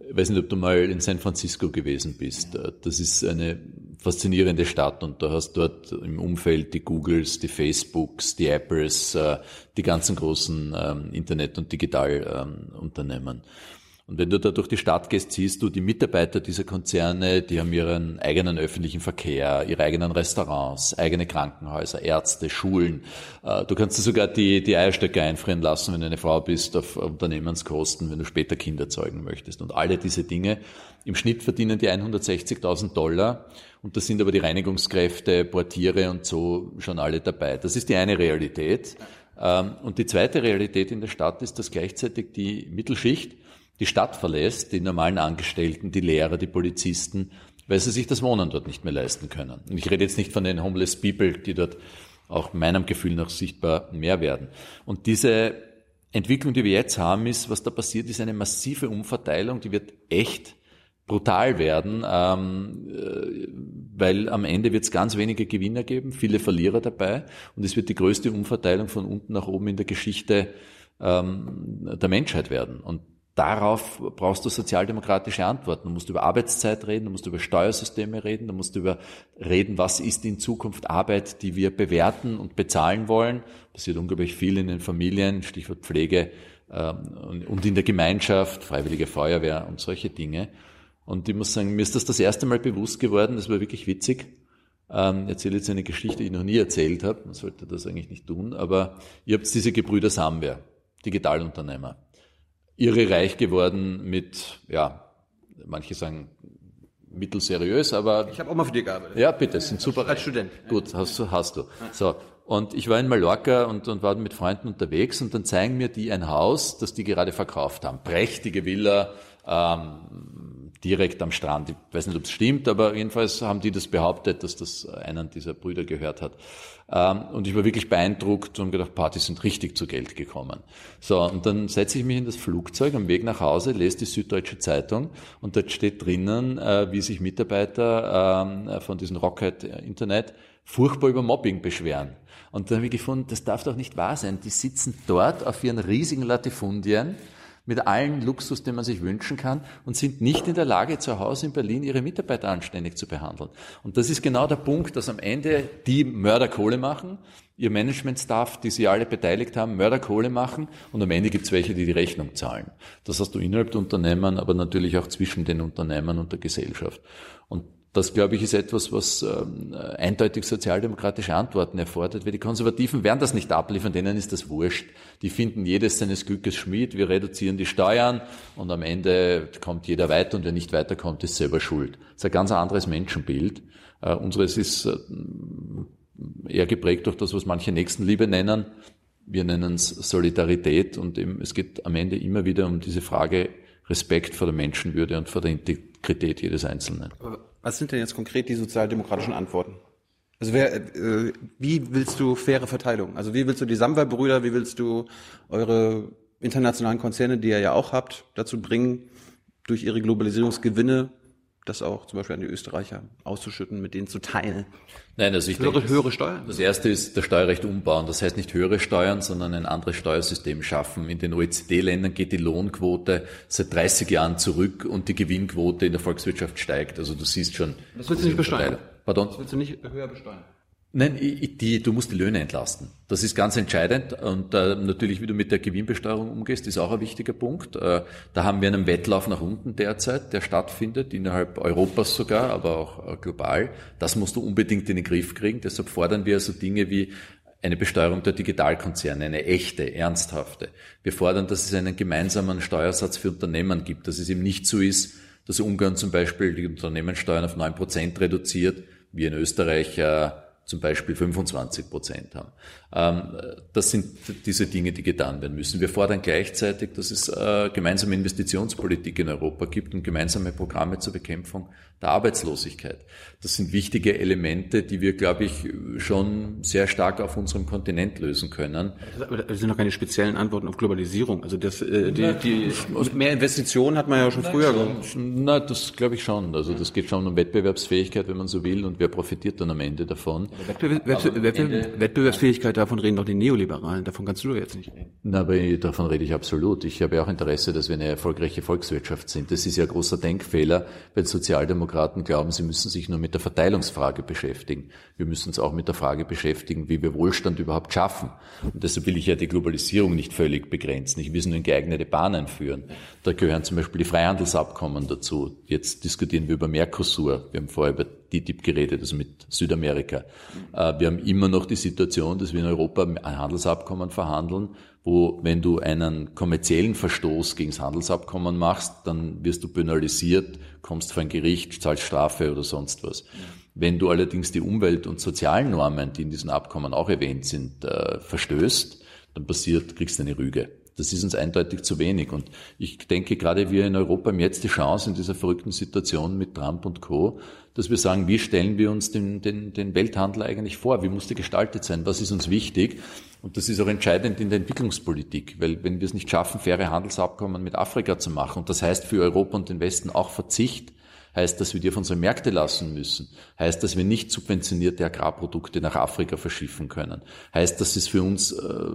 ich weiß nicht, ob du mal in San Francisco gewesen bist. Äh, das ist eine faszinierende Stadt und du hast dort im Umfeld die Googles, die Facebooks, die Apples, äh, die ganzen großen ähm, Internet- und Digitalunternehmen. Und wenn du da durch die Stadt gehst, siehst du die Mitarbeiter dieser Konzerne, die haben ihren eigenen öffentlichen Verkehr, ihre eigenen Restaurants, eigene Krankenhäuser, Ärzte, Schulen. Äh, du kannst dir sogar die, die Eierstöcke einfrieren lassen, wenn du eine Frau bist, auf Unternehmenskosten, wenn du später Kinder zeugen möchtest. Und alle diese Dinge. Im Schnitt verdienen die 160.000 Dollar. Und da sind aber die Reinigungskräfte, Portiere und so schon alle dabei. Das ist die eine Realität. Ähm, und die zweite Realität in der Stadt ist, dass gleichzeitig die Mittelschicht die Stadt verlässt, die normalen Angestellten, die Lehrer, die Polizisten, weil sie sich das Wohnen dort nicht mehr leisten können. Und ich rede jetzt nicht von den Homeless People, die dort auch meinem Gefühl nach sichtbar mehr werden. Und diese Entwicklung, die wir jetzt haben, ist, was da passiert, ist eine massive Umverteilung, die wird echt brutal werden, ähm, äh, weil am Ende wird es ganz wenige Gewinner geben, viele Verlierer dabei und es wird die größte Umverteilung von unten nach oben in der Geschichte ähm, der Menschheit werden. Und darauf brauchst du sozialdemokratische Antworten. Du musst über Arbeitszeit reden, du musst über Steuersysteme reden, du musst über reden, was ist in Zukunft Arbeit, die wir bewerten und bezahlen wollen. Passiert unglaublich viel in den Familien, Stichwort Pflege ähm, und in der Gemeinschaft, Freiwillige Feuerwehr und solche Dinge. Und ich muss sagen, mir ist das das erste Mal bewusst geworden, das war wirklich witzig. Ähm, ich erzähle jetzt eine Geschichte, die ich noch nie erzählt habe. Man sollte das eigentlich nicht tun, aber ihr habt diese Gebrüder Samwer, Digitalunternehmer irre reich geworden mit, ja, manche sagen mittelseriös, aber... Ich habe auch mal für dich gearbeitet. Ja, bitte, sind super. Als Student. Gut, hast du, hast du. So. Und ich war in Mallorca und, und war mit Freunden unterwegs und dann zeigen mir die ein Haus, das die gerade verkauft haben. Prächtige Villa, ähm, direkt am Strand. Ich weiß nicht, ob es stimmt, aber jedenfalls haben die das behauptet, dass das einen dieser Brüder gehört hat. Ähm, und ich war wirklich beeindruckt und gedacht, Party sind richtig zu Geld gekommen. So, und dann setze ich mich in das Flugzeug am Weg nach Hause, lese die Süddeutsche Zeitung und dort steht drinnen, äh, wie sich Mitarbeiter ähm, von diesem Rocket Internet furchtbar über Mobbing beschweren. Und dann habe ich gefunden, das darf doch nicht wahr sein. Die sitzen dort auf ihren riesigen Latifundien, mit allen Luxus, den man sich wünschen kann und sind nicht in der Lage, zu Hause in Berlin ihre Mitarbeiter anständig zu behandeln. Und das ist genau der Punkt, dass am Ende die Mörderkohle machen, ihr Managementstaff, die sie alle beteiligt haben, Mörderkohle machen und am Ende gibt es welche, die die Rechnung zahlen. Das hast du innerhalb der Unternehmen, aber natürlich auch zwischen den Unternehmen und der Gesellschaft. Und das, glaube ich, ist etwas, was ähm, eindeutig sozialdemokratische Antworten erfordert, weil die Konservativen werden das nicht abliefern, denen ist das wurscht. Die finden jedes seines Glückes Schmied, wir reduzieren die Steuern und am Ende kommt jeder weiter und wer nicht weiterkommt, ist selber schuld. Das ist ein ganz anderes Menschenbild. Äh, unseres ist äh, eher geprägt durch das, was manche Nächstenliebe nennen. Wir nennen es Solidarität und eben, es geht am Ende immer wieder um diese Frage Respekt vor der Menschenwürde und vor der Integrität jedes Einzelnen. Was sind denn jetzt konkret die sozialdemokratischen Antworten? Also wer, äh, wie willst du faire Verteilung? Also wie willst du die Samwer-Brüder, wie willst du eure internationalen Konzerne, die ihr ja auch habt, dazu bringen, durch ihre Globalisierungsgewinne das auch zum Beispiel an die Österreicher auszuschütten, mit denen zu teilen. Nein, also ich höhere, denke, höhere Steuern. Das erste ist das Steuerrecht umbauen. Das heißt nicht höhere Steuern, sondern ein anderes Steuersystem schaffen. In den OECD-Ländern geht die Lohnquote seit 30 Jahren zurück und die Gewinnquote in der Volkswirtschaft steigt. Also du siehst schon. Das willst du nicht besteuern. Pardon? Das willst du nicht höher besteuern. Nein, die, du musst die Löhne entlasten. Das ist ganz entscheidend. Und äh, natürlich, wie du mit der Gewinnbesteuerung umgehst, ist auch ein wichtiger Punkt. Äh, da haben wir einen Wettlauf nach unten derzeit, der stattfindet, innerhalb Europas sogar, aber auch äh, global. Das musst du unbedingt in den Griff kriegen. Deshalb fordern wir so Dinge wie eine Besteuerung der Digitalkonzerne, eine echte, ernsthafte. Wir fordern, dass es einen gemeinsamen Steuersatz für Unternehmen gibt, dass es eben nicht so ist, dass Ungarn zum Beispiel die Unternehmenssteuern auf neun Prozent reduziert, wie in Österreich äh, zum Beispiel 25 Prozent haben. Ähm, das sind diese Dinge, die getan werden müssen. Wir fordern gleichzeitig, dass es äh, gemeinsame Investitionspolitik in Europa gibt und gemeinsame Programme zur Bekämpfung der Arbeitslosigkeit. Das sind wichtige Elemente, die wir, glaube ich, schon sehr stark auf unserem Kontinent lösen können. Aber das sind noch keine speziellen Antworten auf Globalisierung. Also das, äh, die, die, mehr Investitionen hat man ja schon früher gemacht. Na, das glaube ich schon. Also das geht schon um Wettbewerbsfähigkeit, wenn man so will, und wer profitiert dann am Ende davon. Wettbewerbs Wettbewerbs Wettbewerbsfähigkeit, davon reden doch die Neoliberalen. Davon kannst du jetzt nicht reden. Na, aber davon rede ich absolut. Ich habe ja auch Interesse, dass wir eine erfolgreiche Volkswirtschaft sind. Das ist ja ein großer Denkfehler, wenn Sozialdemokraten glauben, sie müssen sich nur mit der Verteilungsfrage beschäftigen. Wir müssen uns auch mit der Frage beschäftigen, wie wir Wohlstand überhaupt schaffen. Und deshalb will ich ja die Globalisierung nicht völlig begrenzen. Ich will es nur in geeignete Bahnen führen. Da gehören zum Beispiel die Freihandelsabkommen dazu. Jetzt diskutieren wir über Mercosur. Wir haben vorher über TTIP geredet, also mit Südamerika. Äh, wir haben immer noch die Situation, dass wir in Europa ein Handelsabkommen verhandeln, wo wenn du einen kommerziellen Verstoß gegen das Handelsabkommen machst, dann wirst du penalisiert, kommst vor ein Gericht, zahlst Strafe oder sonst was. Wenn du allerdings die Umwelt- und sozialen Normen, die in diesen Abkommen auch erwähnt sind, äh, verstößt, dann passiert, kriegst du eine Rüge. Das ist uns eindeutig zu wenig. Und ich denke, gerade wir in Europa haben jetzt die Chance in dieser verrückten Situation mit Trump und Co., dass wir sagen, wie stellen wir uns den, den, den Welthandel eigentlich vor? Wie muss der gestaltet sein? Was ist uns wichtig? Und das ist auch entscheidend in der Entwicklungspolitik, weil wenn wir es nicht schaffen, faire Handelsabkommen mit Afrika zu machen, und das heißt für Europa und den Westen auch Verzicht heißt, dass wir die auf unsere Märkte lassen müssen, heißt, dass wir nicht subventionierte Agrarprodukte nach Afrika verschiffen können, heißt, dass es für uns äh,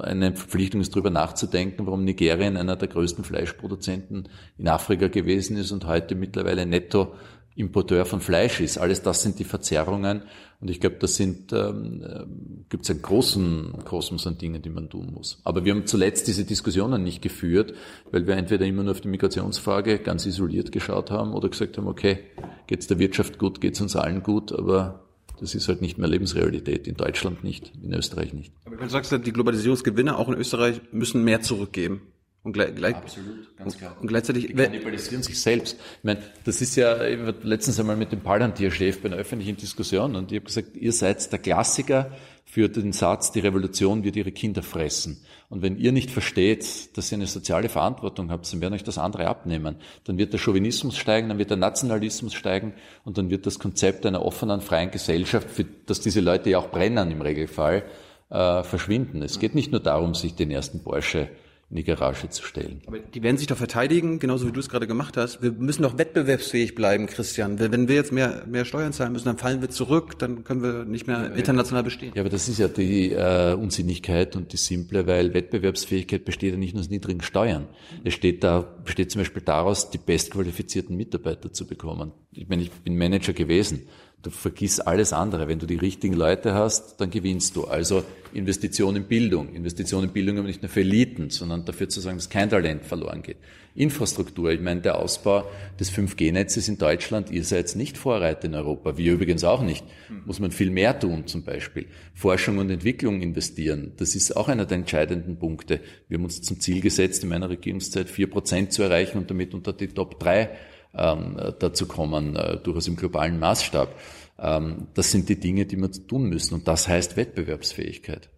eine Verpflichtung ist, darüber nachzudenken, warum Nigerien einer der größten Fleischproduzenten in Afrika gewesen ist und heute mittlerweile netto Importeur von Fleisch ist. Alles das sind die Verzerrungen. Und ich glaube, das sind, ähm, äh, gibt es einen großen Kosmos an Dingen, die man tun muss. Aber wir haben zuletzt diese Diskussionen nicht geführt, weil wir entweder immer nur auf die Migrationsfrage ganz isoliert geschaut haben oder gesagt haben, okay, geht's der Wirtschaft gut, geht's uns allen gut, aber das ist halt nicht mehr Lebensrealität. In Deutschland nicht, in Österreich nicht. Aber du sagst, die Globalisierungsgewinner auch in Österreich müssen mehr zurückgeben. Und, gleich, gleich, Absolut, ganz klar. und gleichzeitig, Die kannibalisieren sich selbst. Ich meine, das ist ja, ich war letztens einmal mit dem Palantir-Chef bei einer öffentlichen Diskussion und ich habe gesagt, ihr seid der Klassiker für den Satz, die Revolution wird ihre Kinder fressen. Und wenn ihr nicht versteht, dass ihr eine soziale Verantwortung habt, dann werden euch das andere abnehmen. Dann wird der Chauvinismus steigen, dann wird der Nationalismus steigen und dann wird das Konzept einer offenen, freien Gesellschaft, für das diese Leute ja auch brennen im Regelfall, äh, verschwinden. Es geht nicht nur darum, sich den ersten Porsche in die Garage zu stellen. Aber die werden sich doch verteidigen, genauso wie du es gerade gemacht hast. Wir müssen doch wettbewerbsfähig bleiben, Christian. Wenn wir jetzt mehr, mehr Steuern zahlen müssen, dann fallen wir zurück, dann können wir nicht mehr international bestehen. Ja, aber das ist ja die äh, Unsinnigkeit und die simple, weil Wettbewerbsfähigkeit besteht ja nicht nur aus niedrigen Steuern. Es steht da, besteht zum Beispiel daraus, die bestqualifizierten Mitarbeiter zu bekommen. Ich meine, ich bin Manager gewesen. Du vergiss alles andere. Wenn du die richtigen Leute hast, dann gewinnst du. Also Investition in Bildung. Investition in Bildung aber nicht nur für Eliten, sondern dafür zu sagen, dass kein Talent verloren geht. Infrastruktur. Ich meine, der Ausbau des 5G-Netzes in Deutschland, ihr seid nicht Vorreiter in Europa. Wir übrigens auch nicht. Muss man viel mehr tun, zum Beispiel. Forschung und Entwicklung investieren. Das ist auch einer der entscheidenden Punkte. Wir haben uns zum Ziel gesetzt, in meiner Regierungszeit vier Prozent zu erreichen und damit unter die Top drei ähm, dazu kommen, äh, durchaus im globalen Maßstab. Ähm, das sind die Dinge, die wir tun müssen. Und das heißt Wettbewerbsfähigkeit.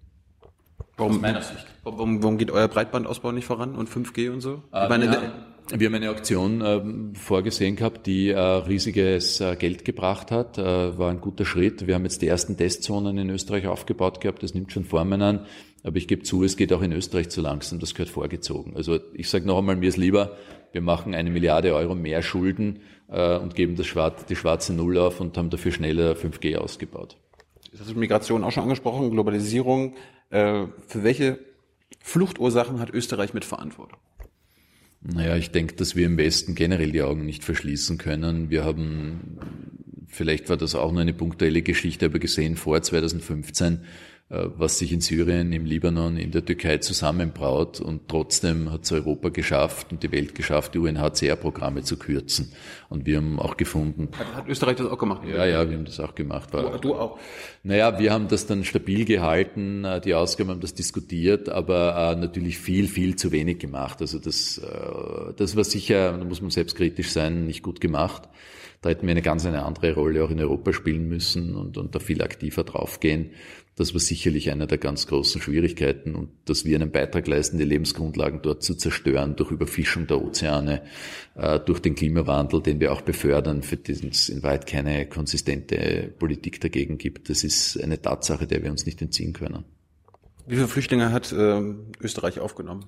Warum, Aus meiner Sicht. Warum, warum geht euer Breitbandausbau nicht voran und 5G und so? Äh, ich meine, ja, wir haben eine Auktion ähm, vorgesehen gehabt, die äh, riesiges äh, Geld gebracht hat. Äh, war ein guter Schritt. Wir haben jetzt die ersten Testzonen in Österreich aufgebaut gehabt. Das nimmt schon Formen an. Aber ich gebe zu, es geht auch in Österreich zu langsam. Das gehört vorgezogen. Also ich sage noch einmal, mir ist lieber, wir machen eine Milliarde Euro mehr Schulden äh, und geben das Schwarz, die schwarze Null auf und haben dafür schneller 5G ausgebaut. das hast du Migration auch schon angesprochen, Globalisierung. Äh, für welche Fluchtursachen hat Österreich mit Verantwortung? Naja, ich denke, dass wir im Westen generell die Augen nicht verschließen können. Wir haben, vielleicht war das auch nur eine punktuelle Geschichte, aber gesehen vor 2015, äh, was sich in Syrien, im Libanon, in der Türkei zusammenbraut. Und trotzdem hat es Europa geschafft und die Welt geschafft, die UNHCR-Programme zu kürzen. Und wir haben auch gefunden. Hat, hat Österreich das auch gemacht? Ja, ja, wir haben das auch gemacht. War, Du, du auch. naja, wir haben das dann stabil gehalten, äh, die Ausgaben haben das diskutiert, aber äh, natürlich viel, viel zu wenig gemacht. Also das, äh, das war sicher, da muss man selbstkritisch sein, nicht gut gemacht. Da hätten wir eine ganz eine andere Rolle auch in Europa spielen müssen und, und da viel aktiver draufgehen. Das war sicherlich eine der ganz großen Schwierigkeiten und dass wir einen Beitrag leisten, die Lebensgrundlagen dort zu zerstören durch Überfischung der Ozeane, äh, durch den Klimawandel, den wir auch befördern, für den es in weit keine konsistente Politik dagegen gibt. Das ist eine Tatsache, der wir uns nicht entziehen können. Wie viele Flüchtlinge hat ähm, Österreich aufgenommen?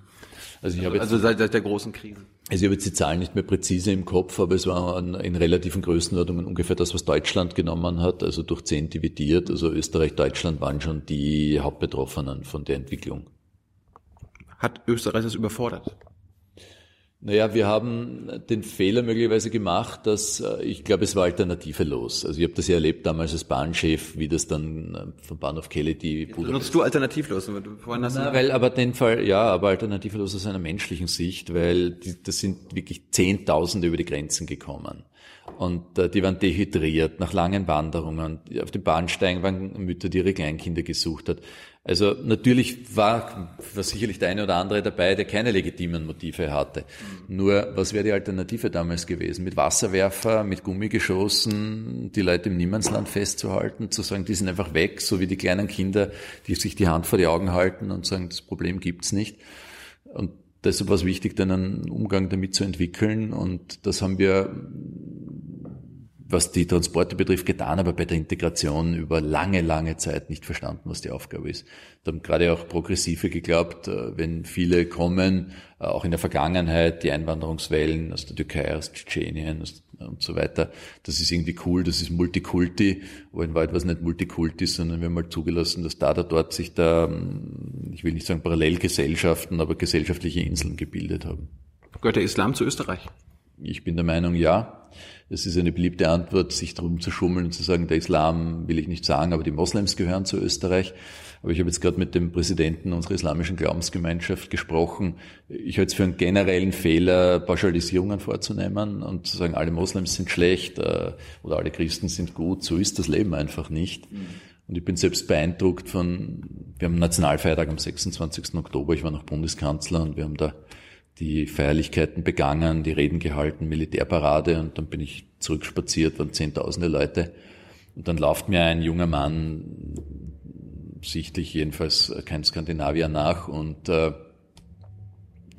Also ich habe jetzt Also seit, seit der großen Krise. Also ich habe jetzt die Zahlen nicht mehr präzise im Kopf, aber es war in relativen Größenordnungen ungefähr das, was Deutschland genommen hat, also durch zehn dividiert. Also Österreich, Deutschland waren schon die Hauptbetroffenen von der Entwicklung. Hat Österreich das überfordert? Naja, wir haben den Fehler möglicherweise gemacht, dass äh, ich glaube, es war alternativelos. Also ich habe das ja erlebt damals als Bahnchef, wie das dann äh, vom Bahnhof Kelly die Benutzt du alternativlos? weil Du vorhin hast Na, weil aber den Fall, ja, aber alternativlos aus einer menschlichen Sicht, weil die, das sind wirklich Zehntausende über die Grenzen gekommen. Und äh, die waren dehydriert nach langen Wanderungen. Auf den Bahnsteigen waren Mütter, die ihre Kleinkinder gesucht hat. Also natürlich war, war sicherlich der eine oder andere dabei, der keine legitimen Motive hatte. Nur, was wäre die Alternative damals gewesen? Mit Wasserwerfer, mit Gummigeschossen, die Leute im Niemandsland festzuhalten, zu sagen, die sind einfach weg, so wie die kleinen Kinder, die sich die Hand vor die Augen halten und sagen, das Problem gibt's nicht. Und deshalb war es wichtig, dann einen Umgang damit zu entwickeln. Und das haben wir was die Transporte betrifft, getan, aber bei der Integration über lange, lange Zeit nicht verstanden, was die Aufgabe ist. Da haben gerade auch Progressive geglaubt, äh, wenn viele kommen, äh, auch in der Vergangenheit, die Einwanderungswellen aus der Türkei, aus Tschetschenien und so weiter, das ist irgendwie cool, das ist Multikulti, aber in Wahrheit war es nicht Multikulti, sondern wir haben mal zugelassen, dass da, da dort sich da, hm, ich will nicht sagen Parallelgesellschaften, aber gesellschaftliche Inseln gebildet haben. Gehört der Islam zu Österreich? Ich bin der Meinung, ja. Es ist eine beliebte Antwort, sich darum zu schummeln und zu sagen, der Islam will ich nicht sagen, aber die Moslems gehören zu Österreich. Aber ich habe jetzt gerade mit dem Präsidenten unserer islamischen Glaubensgemeinschaft gesprochen. Ich halte es für einen generellen Fehler, Pauschalisierungen vorzunehmen und zu sagen, alle Moslems sind schlecht äh, oder alle Christen sind gut. So ist das Leben einfach nicht. Mhm. Und ich bin selbst beeindruckt von, wir haben einen Nationalfeiertag am 26. Oktober, ich war noch Bundeskanzler und wir haben da die Feierlichkeiten begangen, die Reden gehalten, Militärparade und dann bin ich zurückspaziert, waren zehntausende Leute. Und dann lauft mir ein junger Mann, sichtlich jedenfalls kein Skandinavier nach und äh,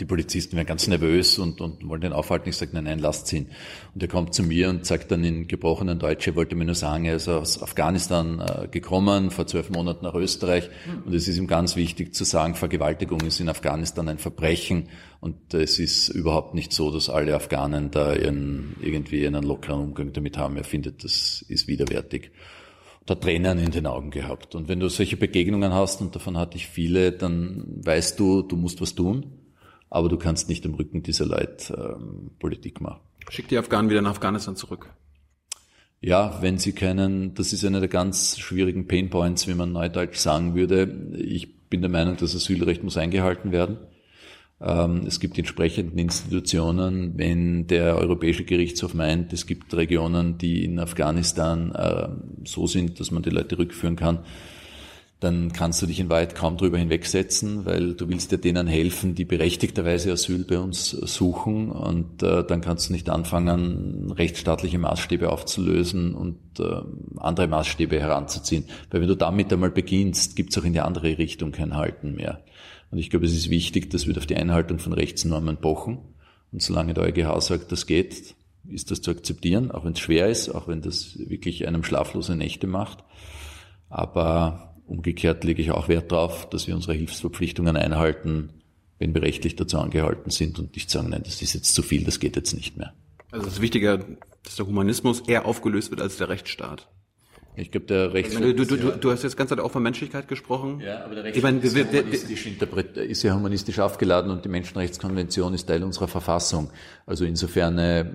die Polizisten werden ganz nervös und, und wollen den aufhalten. Ich sage, nein, nein, lasst ihn. Und er kommt zu mir und sagt dann in gebrochenen Deutsch, er wollte mir nur sagen, er ist aus Afghanistan äh, gekommen, vor zwölf Monaten nach Österreich. Und es ist ihm ganz wichtig zu sagen, Vergewaltigung ist in Afghanistan ein Verbrechen. Und es ist überhaupt nicht so, dass alle Afghanen da ihren, irgendwie einen lockeren Umgang damit haben. Er findet, das ist widerwärtig da Tränen in den Augen gehabt. Und wenn du solche Begegnungen hast, und davon hatte ich viele, dann weißt du, du musst was tun aber du kannst nicht im Rücken dieser Leute ähm, Politik machen. Schick die Afghanen wieder nach Afghanistan zurück. Ja, wenn sie können, das ist einer der ganz schwierigen Painpoints, wie man neudeutsch sagen würde. Ich bin der Meinung, das Asylrecht muss eingehalten werden. Ähm, es gibt entsprechenden Institutionen, wenn der Europäische Gerichtshof meint, es gibt Regionen, die in Afghanistan äh, so sind, dass man die Leute rückführen kann, dann kannst du dich in Wahrheit kaum drüber hinwegsetzen, weil du willst ja denen helfen, die berechtigterweise Asyl bei uns suchen und äh, dann kannst du nicht anfangen, rechtsstaatliche Maßstäbe aufzulösen und äh, andere Maßstäbe heranzuziehen. Weil wenn du damit einmal beginnst, gibt es auch in die andere Richtung kein Halten mehr. Und ich glaube, es ist wichtig, dass wir auf die Einhaltung von Rechtsnormen pochen. Und solange der EuGH sagt, das geht, ist das zu akzeptieren, auch wenn es schwer ist, auch wenn das wirklich einem schlaflose Nächte macht. Aber Umgekehrt lege ich auch Wert darauf, dass wir unsere Hilfsverpflichtungen einhalten, wenn wir rechtlich dazu angehalten sind und nicht sagen, nein, das ist jetzt zu viel, das geht jetzt nicht mehr. Also es ist wichtiger, dass der Humanismus eher aufgelöst wird als der Rechtsstaat. Ich glaube, der Rechts du, du, du, du hast jetzt ganz Zeit auch von Menschlichkeit gesprochen. Ja, aber der Rechtsstaat ich meine, ist, ja humanistisch ist ja humanistisch aufgeladen und die Menschenrechtskonvention ist Teil unserer Verfassung. Also insofern. Äh,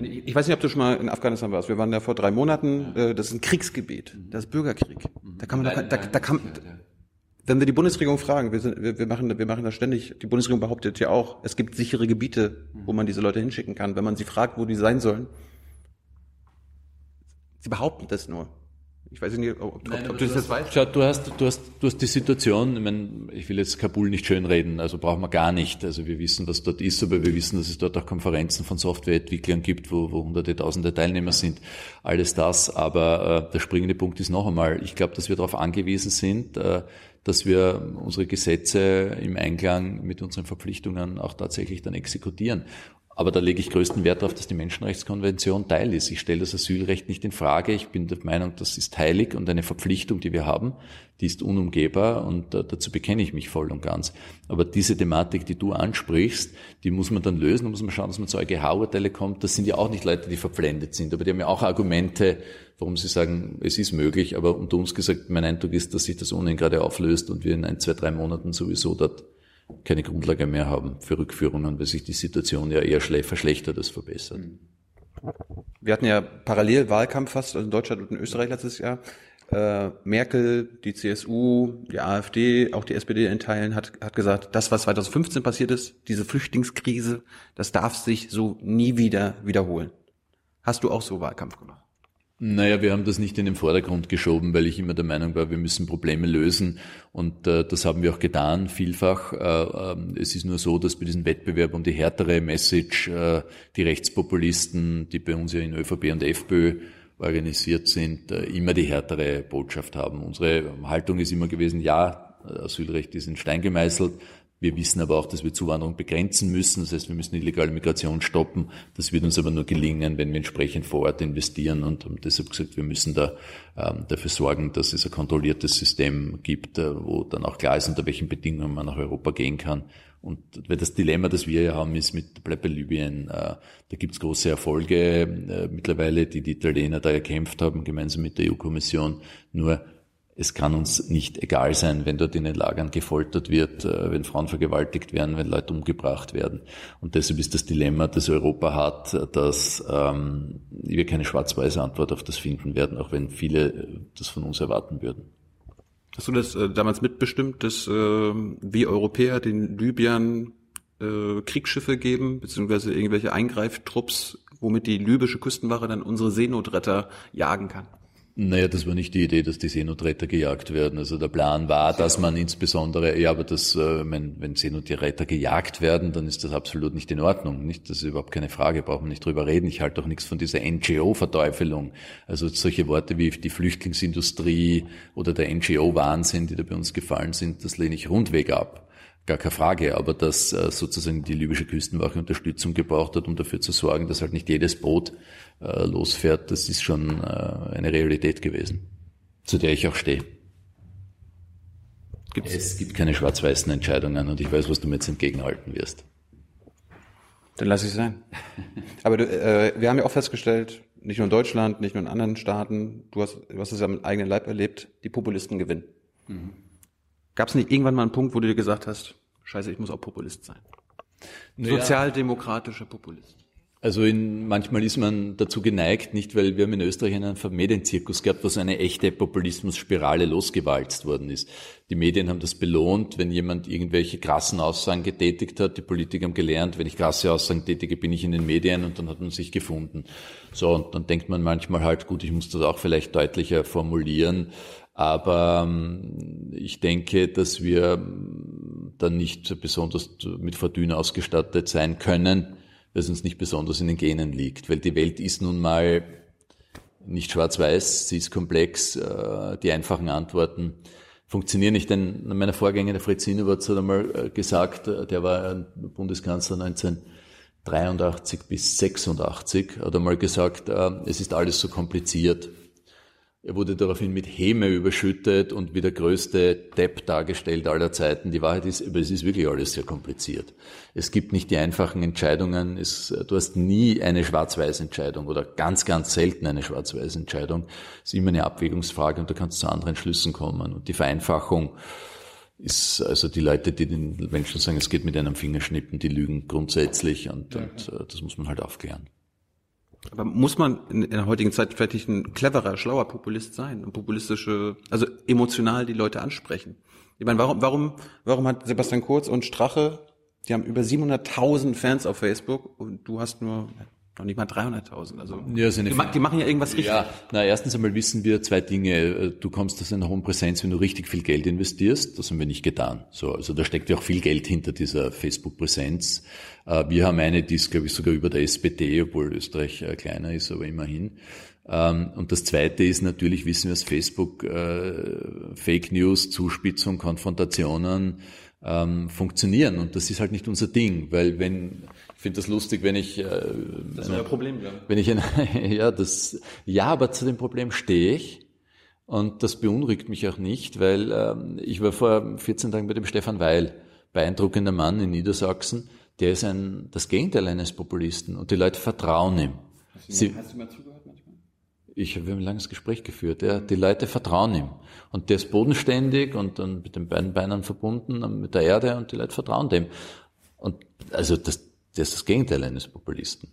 ich weiß nicht, ob du schon mal in Afghanistan warst. Wir waren da vor drei Monaten. Ja. Äh, das ist ein Kriegsgebiet. Das ist Bürgerkrieg. Da kann man, nein, da, da, da kann, wenn wir die Bundesregierung fragen, wir, sind, wir, wir, machen, wir machen das ständig, die Bundesregierung behauptet ja auch, es gibt sichere Gebiete, wo man diese Leute hinschicken kann. Wenn man sie fragt, wo die sein sollen, Sie behaupten das nur. Ich weiß nicht, ob, Nein, ob du, das jetzt weißt. Schau, du hast, du hast, du hast die Situation, ich, meine, ich will jetzt Kabul nicht schönreden, also brauchen wir gar nicht. Also wir wissen, was dort ist, aber wir wissen, dass es dort auch Konferenzen von Softwareentwicklern gibt, wo, wo hunderte, tausende Teilnehmer sind. Alles das, aber äh, der springende Punkt ist noch einmal, ich glaube, dass wir darauf angewiesen sind, äh, dass wir unsere Gesetze im Einklang mit unseren Verpflichtungen auch tatsächlich dann exekutieren. Aber da lege ich größten Wert darauf, dass die Menschenrechtskonvention Teil ist. Ich stelle das Asylrecht nicht in Frage. Ich bin der Meinung, das ist heilig und eine Verpflichtung, die wir haben, die ist unumgehbar und äh, dazu bekenne ich mich voll und ganz. Aber diese Thematik, die du ansprichst, die muss man dann lösen, da muss man schauen, dass man zu EuGH-Urteile kommt. Das sind ja auch nicht Leute, die verblendet sind, aber die haben ja auch Argumente, warum sie sagen, es ist möglich. Aber unter uns gesagt, mein Eindruck ist, dass sich das ohnehin gerade auflöst und wir in ein, zwei, drei Monaten sowieso dort keine Grundlage mehr haben für Rückführungen, weil sich die Situation ja eher verschlechtert als verbessert. Wir hatten ja parallel Wahlkampf fast also in Deutschland und in Österreich letztes Jahr. Äh, Merkel, die CSU, die AfD, auch die SPD in Teilen hat, hat gesagt, das, was 2015 passiert ist, diese Flüchtlingskrise, das darf sich so nie wieder wiederholen. Hast du auch so Wahlkampf gemacht? Naja, wir haben das nicht in den Vordergrund geschoben, weil ich immer der Meinung war, wir müssen Probleme lösen. Und äh, das haben wir auch getan, vielfach. Äh, äh, es ist nur so, dass bei diesem Wettbewerb um die härtere Message äh, die Rechtspopulisten, die bei uns ja in ÖVP und FPÖ organisiert sind, äh, immer die härtere Botschaft haben. Unsere Haltung ist immer gewesen, ja, Asylrecht ist in Stein gemeißelt, Wir wissen aber auch, dass wir Zuwanderung begrenzen müssen. Das heißt, wir müssen illegale Migration stoppen. Das wird uns aber nur gelingen, wenn wir entsprechend vor Ort investieren. Und deshalb gesagt, wir müssen da ähm, dafür sorgen, dass es ein kontrolliertes System gibt, äh, wo dann auch klar ist, unter welchen Bedingungen man nach Europa gehen kann. Und weil das Dilemma, das wir ja haben, ist mit Bleib bei Libyen, äh, da gibt's große Erfolge äh, mittlerweile, die die Italiener da erkämpft haben, gemeinsam mit der EU-Kommission. Nur es kann uns nicht egal sein, wenn dort in den Lagern gefoltert wird, äh, wenn Frauen vergewaltigt werden, wenn Leute umgebracht werden. Und deshalb ist das Dilemma, das Europa hat, dass ähm, wir keine schwarz-weiße Antwort auf das finden werden, auch wenn viele das von uns erwarten würden. Hast du das äh, damals mitbestimmt, dass äh, wir Europäer den Libyern äh, Kriegsschiffe geben, beziehungsweise irgendwelche Eingreiftrupps, womit die libysche Küstenwache dann unsere Seenotretter jagen kann? Naja, das war nicht die Idee, dass die Seenotretter gejagt werden. Also der Plan war, dass man insbesondere, ja, aber das, äh, wenn, wenn Seenotretter gejagt werden, dann ist das absolut nicht in Ordnung. Nicht? Das ist überhaupt keine Frage, brauchen wir nicht drüber reden. Ich halte auch nichts von dieser NGO-Verteufelung. Also solche Worte wie die Flüchtlingsindustrie oder der NGO-Wahnsinn, die da bei uns gefallen sind, das lehne ich rundweg ab. Gar keine Frage, aber dass äh, sozusagen die libysche Küstenwache Unterstützung gebraucht hat, um dafür zu sorgen, dass halt nicht jedes Boot äh, losfährt, das ist schon äh, eine Realität gewesen, zu der ich auch stehe. Gibt's? Es gibt keine schwarz-weißen Entscheidungen und ich weiß, was du mir jetzt entgegenhalten wirst. Dann lass ich sein. Aber du, äh, wir haben ja auch festgestellt, nicht nur in Deutschland, nicht nur in anderen Staaten, du hast, du hast es ja mit eigenem Leib erlebt, die Populisten gewinnen. Mhm. Gab es nicht irgendwann mal einen Punkt, wo du dir gesagt hast, scheiße, ich muss auch Populist sein? Naja. Sozialdemokratischer Populist. Also in, manchmal ist man dazu geneigt, nicht, weil wir haben in Österreich einen Medienzirkus gehabt, wo so eine echte Populismusspirale losgewalzt worden ist. Die Medien haben das belohnt, wenn jemand irgendwelche krassen Aussagen getätigt hat. Die Politiker haben gelernt, wenn ich krasse Aussagen tätige, bin ich in den Medien und dann hat man sich gefunden. So, und dann denkt man manchmal halt, gut, ich muss das auch vielleicht deutlicher formulieren. Aber ähm, ich denke, dass wir dann nicht besonders mit Verdüne ausgestattet sein können, es uns nicht besonders in den Genen liegt. Weil die Welt ist nun mal nicht schwarz-weiß, sie ist komplex. Äh, die einfachen Antworten funktionieren nicht. Denn meiner Vorgänger, der Fritz Hinowatz, hat einmal äh, gesagt, äh, der war Bundeskanzler 1983 bis 86, hat einmal gesagt, es ist alles so kompliziert. Er wurde daraufhin mit Häme überschüttet und wie der größte Depp dargestellt aller Zeiten. Die Wahrheit ist, aber es ist wirklich alles sehr kompliziert. Es gibt nicht die einfachen Entscheidungen. Es, du hast nie eine Schwarz-Weiß-Entscheidung oder ganz, ganz selten eine Schwarz-Weiß-Entscheidung. Es ist immer eine Abwägungsfrage und du kannst zu anderen Schlüssen kommen. Und die Vereinfachung ist also die Leute, die den Menschen sagen, es geht mit einem Fingerschnippen, die lügen grundsätzlich und, und äh, das muss man halt aufklären. Aber muss man in der heutigen Zeit vielleicht ein cleverer, schlauer Populist sein und populistische, also emotional die Leute ansprechen? Ich meine, warum, warum, warum hat Sebastian Kurz und Strache, die haben über 700.000 Fans auf Facebook und du hast nur noch nicht mal 300.000. Also ja, die, die, machen ja irgendwas richtig. Ja, na erstens einmal wissen wir zwei Dinge. Du kommst aus einer hohen Präsenz, wenn du richtig viel Geld investierst. Das haben wir nicht getan. So, also da steckt ja auch viel Geld hinter dieser Facebook-Präsenz. Äh, wir haben eine, die ist, glaube ich, sogar über der SPD, obwohl Österreich äh, kleiner ist, aber immerhin. Ähm, und das Zweite ist natürlich, wissen wir, dass Facebook äh, Fake News, Zuspitzung, Konfrontationen ähm, funktionieren. Und das ist halt nicht unser Ding, weil wenn ich finde das lustig, wenn ich äh, das ist ein Problem, ja. wenn ich eine, <laughs> ja das ja, aber zu dem Problem stehe ich. Und das beunruhigt mich auch nicht, weil ähm, ich war vor 14 Tagen bei dem Stefan Weil, beeindruckender Mann in Niedersachsen, der ist ein, das Gegenteil eines Populisten und die Leute vertrauen ihm. Hast du, Sie, hast du mal zugehört manchmal? Ich habe ein langes Gespräch geführt. Ja. Die Leute vertrauen ihm. Und der ist bodenständig und, und mit den beiden Beinen verbunden, mit der Erde und die Leute vertrauen dem. Und also das, das ist das Gegenteil eines Populisten.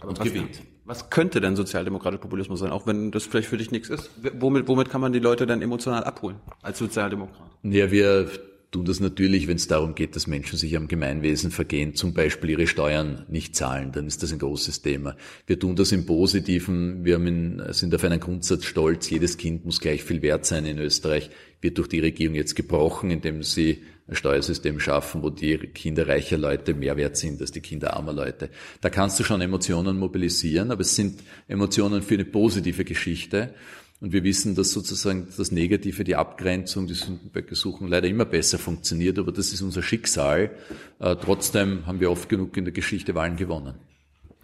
Aber und was, gewinnt. Was könnte denn sozialdemokratischer Populismus sein, auch wenn das vielleicht für dich nichts ist? Womit, womit kann man die Leute dann emotional abholen als Sozialdemokrat? Ja, wir tun das natürlich, wenn es darum geht, dass Menschen sich am Gemeinwesen vergehen, zum Beispiel ihre Steuern nicht zahlen, dann ist das ein großes Thema. Wir tun das im Positiven, wir in, sind auf einen Grundsatz stolz, jedes Kind muss gleich viel wert sein in Österreich, wird durch die Regierung jetzt gebrochen, indem sie ein Steuersystem schaffen, wo die Kinder reicher Leute mehr wert sind als die Kinder armer Leute. Da kannst du schon Emotionen mobilisieren, aber es sind Emotionen für eine positive Geschichte. Und wir wissen, dass sozusagen das Negative, die Abgrenzung, die Sündenböcke suchen, leider immer besser funktioniert, aber das ist unser Schicksal. Äh, trotzdem haben wir oft genug in der Geschichte Wahlen gewonnen.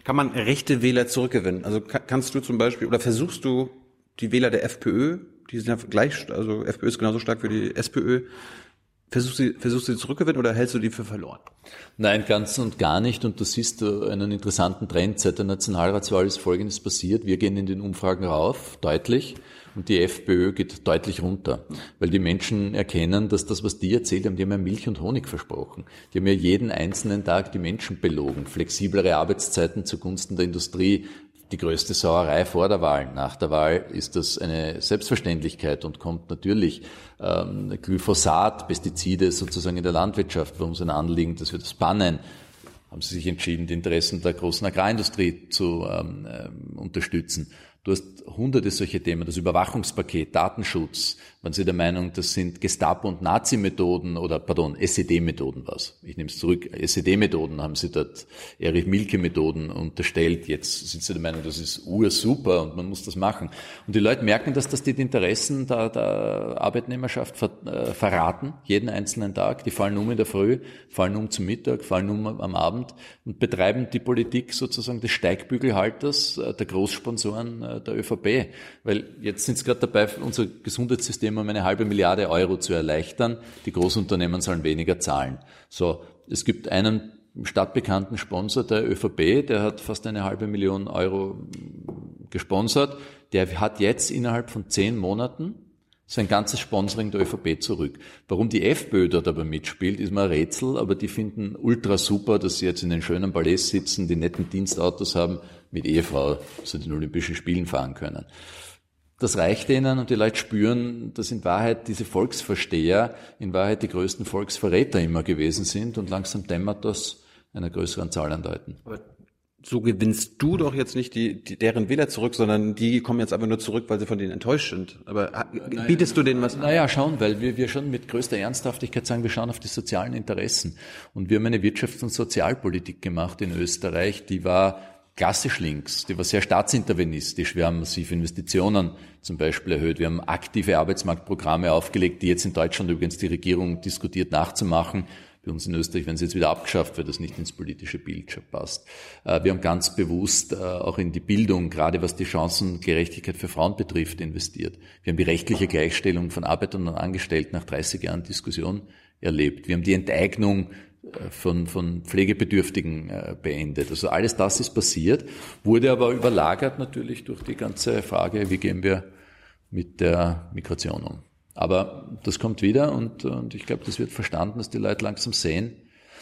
Kann man rechte Wähler zurückgewinnen? Also kannst du zum Beispiel oder versuchst du die Wähler der FPÖ, die sind ja gleich, also FPÖ ist genauso stark wie die SPÖ, Versuchst du, versuchst du sie zurückgewinnen oder hältst du die für verloren? Nein, ganz und gar nicht. Und du siehst einen interessanten Trend. Seit der Nationalratswahl ist Folgendes passiert. Wir gehen in den Umfragen rauf, deutlich. Und die FPÖ geht deutlich runter. Weil die Menschen erkennen, dass das, was die erzählt haben, die haben ja Milch und Honig versprochen. Die haben ja jeden einzelnen Tag die Menschen belogen. Flexiblere Arbeitszeiten zugunsten der Industrie, die größte Sauerei vor der Wahl. Nach der Wahl ist das eine Selbstverständlichkeit und kommt natürlich ähm, Glyphosat, Pestizide sozusagen in der Landwirtschaft. Warum so ein Anliegen, dass wir das bannen? Haben sie sich entschieden, die Interessen der großen Agrarindustrie zu ähm, äh, unterstützen. Du hast hunderte solche Themen, das Überwachungspaket, Datenschutz. Waren Sie der Meinung, das sind Gestapo- und Nazi-Methoden oder, pardon, SED-Methoden was? Ich nehme es zurück. SED-Methoden haben Sie dort Erich Milke-Methoden unterstellt. Jetzt sind Sie der Meinung, das ist ursuper und man muss das machen. Und die Leute merken, dass das die Interessen der, der Arbeitnehmerschaft ver, äh, verraten, jeden einzelnen Tag. Die fallen um in der Früh, fallen um zum Mittag, fallen um am Abend und betreiben die Politik sozusagen des Steigbügelhalters, äh, der Großsponsoren der ÖVP. Weil jetzt sind sie gerade dabei, unser Gesundheitssystem um eine halbe Milliarde Euro zu erleichtern. Die Großunternehmen sollen weniger zahlen. So, es gibt einen stadtbekannten Sponsor der ÖVP, der hat fast eine halbe Million Euro gesponsert. Der hat jetzt innerhalb von zehn Monaten sein ganzes Sponsoring der ÖVP zurück. Warum die FPÖ dort aber mitspielt, ist mir ein Rätsel, aber die finden ultra super, dass sie jetzt in den schönen Palais sitzen, die netten Dienstautos haben, mit Ehefrau zu den Olympischen Spielen fahren können. Das reicht ihnen und die Leute spüren, dass in Wahrheit diese Volksversteher in Wahrheit die größten Volksverräter immer gewesen sind und langsam dämmert das einer größeren Zahl an Leuten. Aber so gewinnst du doch jetzt nicht die, die, deren Wähler zurück, sondern die kommen jetzt einfach nur zurück, weil sie von denen enttäuscht sind. Aber Nein, bietest du denen was an? Naja, schauen, weil wir, wir schon mit größter Ernsthaftigkeit sagen, wir schauen auf die sozialen Interessen. Und wir haben eine Wirtschafts- und Sozialpolitik gemacht in Österreich, die war klassisch links, die war sehr staatsintervenistisch. Wir haben massive Investitionen zum Beispiel erhöht. Wir haben aktive Arbeitsmarktprogramme aufgelegt, die jetzt in Deutschland übrigens die Regierung diskutiert nachzumachen. Bei uns in Österreich werden sie jetzt wieder abgeschafft, weil das nicht ins politische Bild passt. Äh, wir haben ganz bewusst äh, auch in die Bildung, gerade was die Chancengerechtigkeit für Frauen betrifft, investiert. Wir haben die rechtliche Gleichstellung von Arbeitern und Angestellten nach 30 Jahren Diskussion erlebt. Wir haben die Enteignung von, von Pflegebedürftigen äh, beendet. Also alles das ist passiert, wurde aber überlagert natürlich durch die ganze Frage, wie gehen wir mit der Migration um. Aber das kommt wieder und, und ich glaube, das wird verstanden, dass die Leute langsam sehen.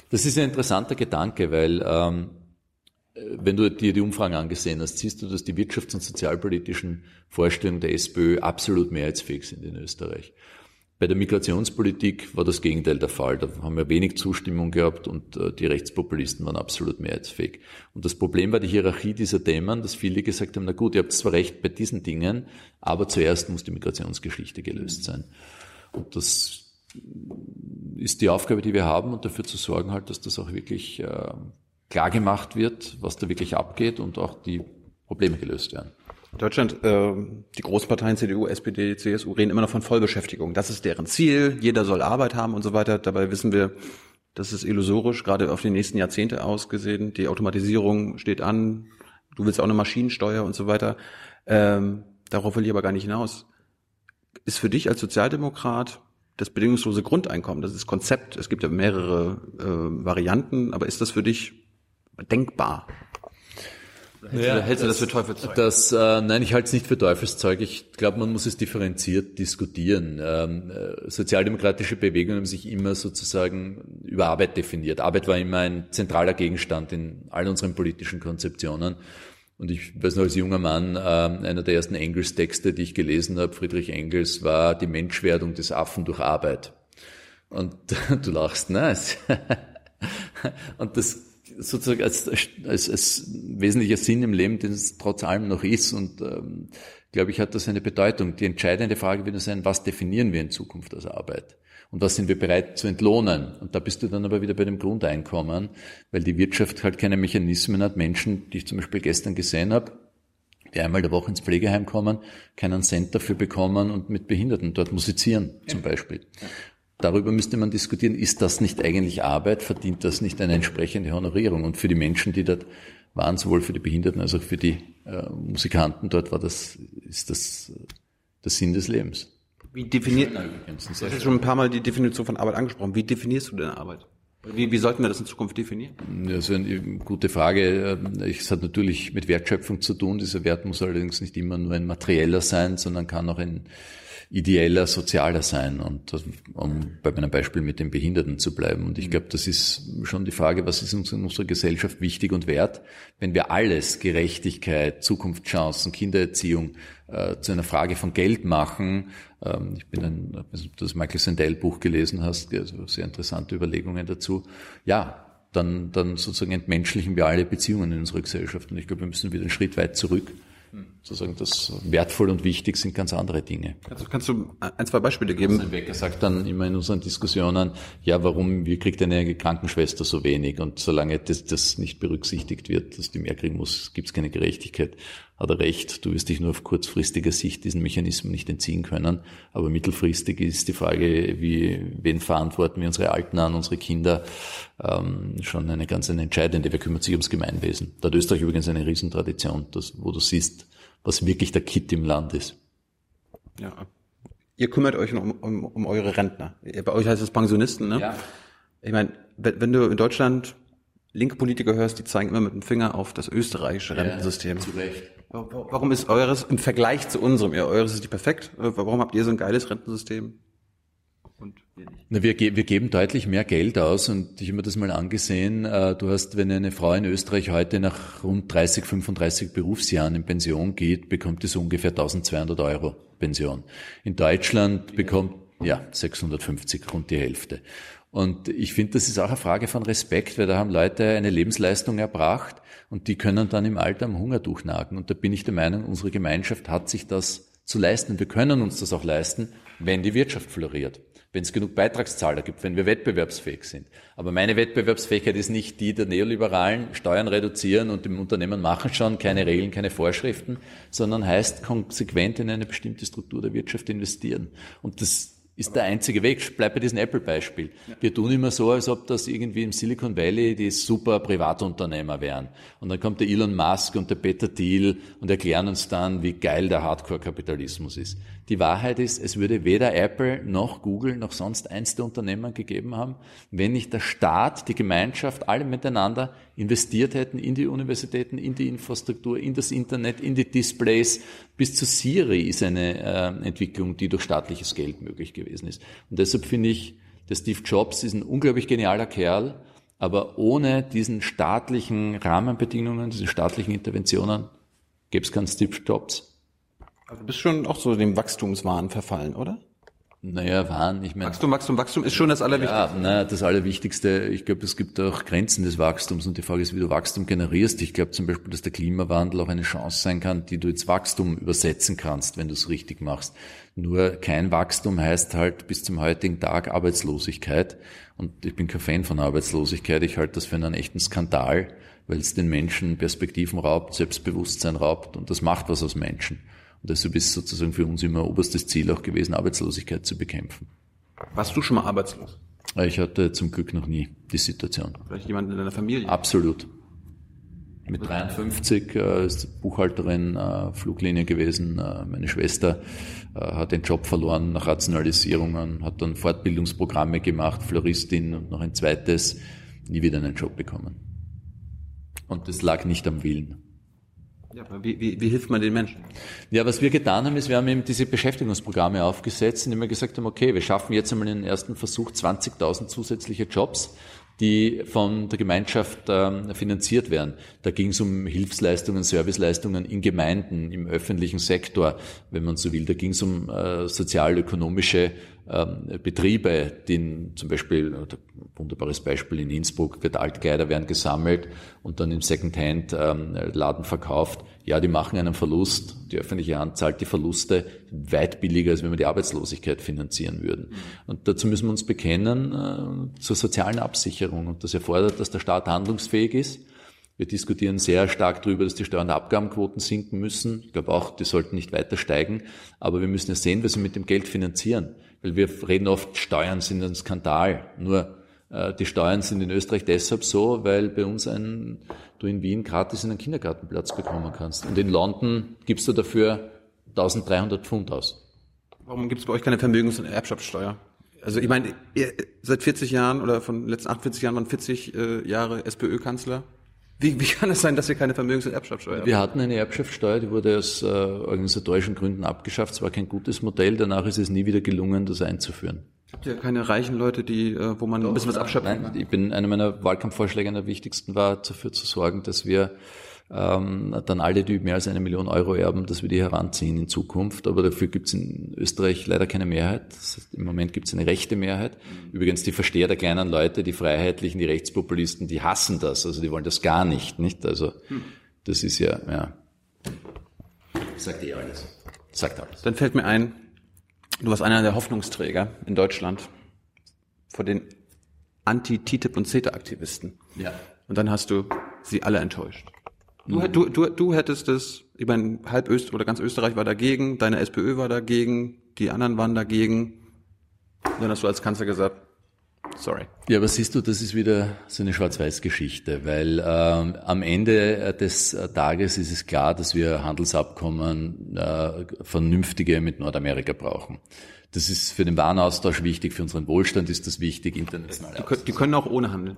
Das ist ein interessanter Gedanke, weil ähm, wenn du dir die Umfragen angesehen hast, siehst du, dass die wirtschafts- und sozialpolitischen Vorstellungen der SPÖ absolut mehrheitsfähig sind in Österreich. Bei der Migrationspolitik war das Gegenteil der Fall. Da haben wir wenig Zustimmung gehabt und äh, die Rechtspopulisten waren absolut mehrheitsfähig. Und das Problem war die Hierarchie dieser Themen, dass viele gesagt haben, na gut, ihr habt zwar recht bei diesen Dingen, aber zuerst muss die Migrationsgeschichte gelöst sein. Und das ist die Aufgabe, die wir haben und dafür zu sorgen halt, dass das auch wirklich äh, klar gemacht wird, was da wirklich abgeht und auch die Probleme gelöst werden. Deutschland, äh, die Großparteien CDU, SPD, CSU reden immer noch von Vollbeschäftigung. Das ist deren Ziel. Jeder soll Arbeit haben und so weiter. Dabei wissen wir, das ist illusorisch, gerade auf die nächsten Jahrzehnte ausgesehen. Die Automatisierung steht an. Du willst auch eine Maschinensteuer und so weiter. Ähm, darauf will ich aber gar nicht hinaus. Ist für dich als Sozialdemokrat das bedingungslose Grundeinkommen, das ist Konzept, es gibt ja mehrere äh, Varianten, aber ist das für dich denkbar? Hältst, ja, du, hältst das, du das für Teufelszeug? Das, äh, nein, ich halte es nicht für Teufelszeug. Ich glaube, man muss es differenziert diskutieren. Ähm, äh, sozialdemokratische Bewegungen haben sich immer sozusagen über Arbeit definiert. Arbeit war immer ein zentraler Gegenstand in all unseren politischen Konzeptionen. Und ich weiß noch, als junger Mann, äh, einer der ersten Engels-Texte, die ich gelesen habe, Friedrich Engels, war die Menschwerdung des Affen durch Arbeit. Und <laughs> du lachst, ne? <laughs> Und das sozusagen als, als, als wesentlicher Sinn im Leben, den es trotz allem noch ist. Und ähm, glaube ich, hat das eine Bedeutung. Die entscheidende Frage wird sein, was definieren wir in Zukunft als Arbeit? Und was sind wir bereit zu entlohnen? Und da bist du dann aber wieder bei dem Grundeinkommen, weil die Wirtschaft halt keine Mechanismen hat. Menschen, die ich zum Beispiel gestern gesehen habe, die einmal der Woche ins Pflegeheim kommen, keinen Cent dafür bekommen und mit Behinderten dort musizieren zum Beispiel. Darüber müsste man diskutieren, ist das nicht eigentlich Arbeit, verdient das nicht eine entsprechende Honorierung? Und für die Menschen, die dort waren, sowohl für die Behinderten als auch für die äh, Musikanten dort, war das, ist das der Sinn des Lebens. Wie definiert, du hast jetzt schon ein paar Mal die Definition von Arbeit angesprochen. Wie definierst du denn Arbeit? Wie, wie sollten wir das in Zukunft definieren? Das ist eine gute Frage. Es hat natürlich mit Wertschöpfung zu tun. Dieser Wert muss allerdings nicht immer nur ein materieller sein, sondern kann auch ein ideeller, sozialer sein. Und um bei meinem Beispiel mit den Behinderten zu bleiben. Und ich mhm. glaube, das ist schon die Frage, was ist uns in unserer Gesellschaft wichtig und wert, wenn wir alles, Gerechtigkeit, Zukunftschancen, Kindererziehung, äh, zu einer Frage von Geld machen. Ähm, ich bin ein, du das Michael Sandel Buch gelesen hast, also sehr interessante Überlegungen dazu. Ja, dann, dann sozusagen entmenschlichen wir alle Beziehungen in unserer Gesellschaft. Und ich glaube, wir müssen wieder einen Schritt weit zurück sozusagen das wertvoll und wichtig sind ganz andere Dinge. Also kannst du ein, zwei Beispiele geben? Ein Wecker sagt dann immer in unseren Diskussionen, ja, warum, wie kriegt eine Krankenschwester so wenig? Und solange das, das nicht berücksichtigt wird, dass die mehr kriegen muss, gibt es keine Gerechtigkeit. Hat er recht, du wirst dich nur auf kurzfristiger Sicht diesen Mechanismen nicht entziehen können. Aber mittelfristig ist die Frage, wie, wen verantworten wir unsere Alten an, unsere Kinder, ähm, schon eine ganz eine entscheidende. Wer kümmert sich ums Gemeinwesen? Da hat Österreich übrigens eine Riesentradition, das, wo du siehst, was wirklich der Kit im Land ist. Ja. Ihr kümmert euch um, um, um eure Rentner. Bei euch heißt es Pensionisten, ne? Ja. Ich meine, wenn, wenn du in Deutschland linke Politiker hörst, die zeigen immer mit dem Finger auf das österreichische Rentensystem. Ja, zu Recht. Warum ist eures im Vergleich zu unserem, ja, eures ist nicht perfekt. Warum habt ihr so ein geiles Rentensystem? Und wir. Na, wir, geben deutlich mehr Geld aus und ich habe mir das mal angesehen. Äh, du hast, wenn eine Frau in Österreich heute nach rund 30, 35 Berufsjahren in Pension geht, bekommt es ungefähr 1200 Euro Pension. In Deutschland bekommt, ja, 650, rund die Hälfte. Und ich finde, das ist auch eine Frage von Respekt, weil da haben Leute eine Lebensleistung erbracht und die können dann im Alter am Hunger durchnagen. Und da bin ich der Meinung, unsere Gemeinschaft hat sich das zu leisten. Wir können uns das auch leisten, wenn die Wirtschaft floriert wenn es genug Beitragszahler gibt, wenn wir wettbewerbsfähig sind. Aber meine Wettbewerbsfähigkeit ist nicht die der Neoliberalen, Steuern reduzieren und im Unternehmen machen schon, keine Regeln, keine Vorschriften, sondern heißt konsequent in eine bestimmte Struktur der Wirtschaft investieren. Und das ist der einzige Weg. Bleib bei diesem Apple-Beispiel. Wir tun immer so, als ob das irgendwie im Silicon Valley die super Privatunternehmer wären. Und dann kommt der Elon Musk und der Peter Thiel und erklären uns dann, wie geil der Hardcore-Kapitalismus ist. Die Wahrheit ist, es würde weder Apple noch Google noch sonst eins der Unternehmen gegeben haben, wenn nicht der Staat, die Gemeinschaft, alle miteinander investiert hätten in die Universitäten, in die Infrastruktur, in das Internet, in die Displays. Bis zu Siri ist eine äh, Entwicklung, die durch staatliches Geld möglich gewesen ist. Und deshalb finde ich, der Steve Jobs ist ein unglaublich genialer Kerl, aber ohne diesen staatlichen Rahmenbedingungen, diese staatlichen Interventionen gäbe es keinen Steve Jobs. Also du bist schon auch so dem Wachstumswahn verfallen, oder? Naja, Wahn, ich meine. Wachstum, Wachstum, Wachstum ist schon das Allerwichtigste. Ja, naja, das Allerwichtigste, ich glaube, es gibt auch Grenzen des Wachstums und die Frage ist, wie du Wachstum generierst. Ich glaube zum Beispiel, dass der Klimawandel auch eine Chance sein kann, die du ins Wachstum übersetzen kannst, wenn du es richtig machst. Nur kein Wachstum heißt halt bis zum heutigen Tag Arbeitslosigkeit. Und ich bin kein Fan von Arbeitslosigkeit. Ich halte das für einen echten Skandal, weil es den Menschen Perspektiven raubt, Selbstbewusstsein raubt und das macht was aus Menschen. Und deshalb ist sozusagen für uns immer oberstes Ziel auch gewesen, Arbeitslosigkeit zu bekämpfen. Warst du schon mal arbeitslos? Ich hatte zum Glück noch nie die Situation. Vielleicht jemand in deiner Familie? Absolut. Mit 53 äh, ist Buchhalterin äh, Fluglinie gewesen. Äh, meine Schwester äh, hat den Job verloren nach Rationalisierungen, hat dann Fortbildungsprogramme gemacht, Floristin und noch ein zweites, nie wieder einen Job bekommen. Und das lag nicht am Willen. Ja, aber wie, wie, wie hilft man den Menschen? Ja, was wir getan haben, ist, wir haben eben diese Beschäftigungsprogramme aufgesetzt, indem wir gesagt haben, okay, wir schaffen jetzt einmal in den ersten Versuch 20.000 zusätzliche Jobs, die von der Gemeinschaft ähm, finanziert werden. Da ging es um Hilfsleistungen, Serviceleistungen in Gemeinden, im öffentlichen Sektor, wenn man so will. Da ging es um äh, sozialökonomische ähm, Betriebe, die zum Beispiel, wunderbares Beispiel in Innsbruck, wird Altkleider werden gesammelt und dann im Secondhand-Laden ähm, verkauft. Ja, die machen einen Verlust. Die öffentliche Hand zahlt die Verluste weit billiger, als wenn wir die Arbeitslosigkeit finanzieren würden. Und dazu müssen wir uns bekennen äh, zur sozialen Absicherung. Und das erfordert, dass der Staat handlungsfähig ist Wir diskutieren sehr stark darüber, dass die Steuern- und Abgabenquoten sinken müssen. Ich glaube auch, die sollten nicht weiter steigen. Aber wir müssen ja sehen, was wir mit dem Geld finanzieren. Weil wir reden oft, Steuern sind ein Skandal. Nur äh, die Steuern sind in Österreich deshalb so, weil bei uns ein, du in Wien gratis einen Kindergartenplatz bekommen kannst. Und in London gibst du dafür 1300 Pfund aus. Warum gibt es bei euch keine Vermögens- und Erbschaftssteuer? Also ich meine, seit 40 Jahren oder von den letzten 48 Jahren waren 40 äh, Jahre SPÖ-Kanzler. Wie, wie kann es sein, dass ihr keine Vermögens- und Erbschaftssteuer habt? Wir hatten eine Erbschaftssteuer, die wurde aus äh, organisatorischen Gründen abgeschafft. Es war kein gutes Modell. Danach ist es nie wieder gelungen, das einzuführen. Habt ihr keine reichen Leute, die, äh, wo man ein bisschen was abschöpfen Nein, ich bin einer meiner Wahlkampfvorschläge, einer wichtigsten war, dafür zu sorgen, dass wir ähm, dann alle, die mehr als eine Million Euro erben, dass wir die heranziehen in Zukunft. Aber dafür gibt es in Österreich leider keine Mehrheit. Das heißt, Im Moment gibt es eine rechte Mehrheit. Übrigens die Versteher der kleinen Leute, die Freiheitlichen, die Rechtspopulisten, die hassen das. Also die wollen das gar nicht. nicht? Also das ist ja, ja. Sagt eh alles. Sagt alles. Dann fällt mir ein, du warst einer der Hoffnungsträger in Deutschland vor den Anti-TTIP und CETA-Aktivisten. Ja. Und dann hast du sie alle enttäuscht. Du, du, du, du hättest es, ich meine, halb Öst oder ganz Österreich war dagegen, deine SPÖ war dagegen, die anderen waren dagegen. Dann hast du als Kanzler gesagt, sorry. Ja, aber siehst du, das ist wieder so eine Schwarz-Weiß-Geschichte, weil ähm, am Ende des Tages ist es klar, dass wir Handelsabkommen äh, vernünftige mit Nordamerika brauchen. Das ist für den Warenaustausch wichtig, für unseren Wohlstand ist das wichtig, international. Die, können- die können auch ohne handeln.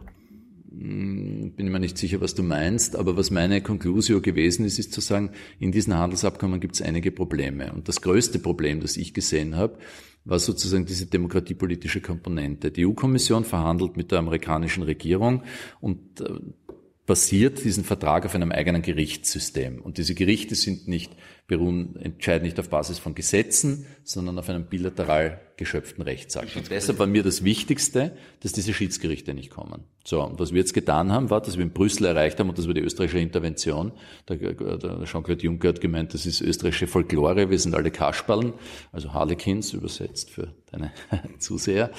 Bin mir nicht sicher, was du meinst, aber was meine Conclusio gewesen ist, ist zu sagen, in diesen Handelsabkommen gibt es einige Probleme. Und das größte Problem, das ich gesehen habe, war sozusagen diese demokratiepolitische Komponente. Die EU-Kommission verhandelt mit der amerikanischen Regierung und äh, basiert diesen Vertrag auf einem eigenen Gerichtssystem. Und diese Gerichte sind nicht, beruhen, entscheiden nicht auf Basis von Gesetzen, sondern auf einem bilateral geschöpften Rechtsakt. Und deshalb war mir das Wichtigste, dass diese Schiedsgerichte nicht kommen. So, und was wir jetzt getan haben, war, dass wir in Brüssel erreicht haben, und das war die österreichische Intervention. Der, der Jean-Claude Juncker hat gemeint, das ist österreichische Folklore, wir sind alle Kasperln, also Harlequins übersetzt für deine <laughs> Zuseher,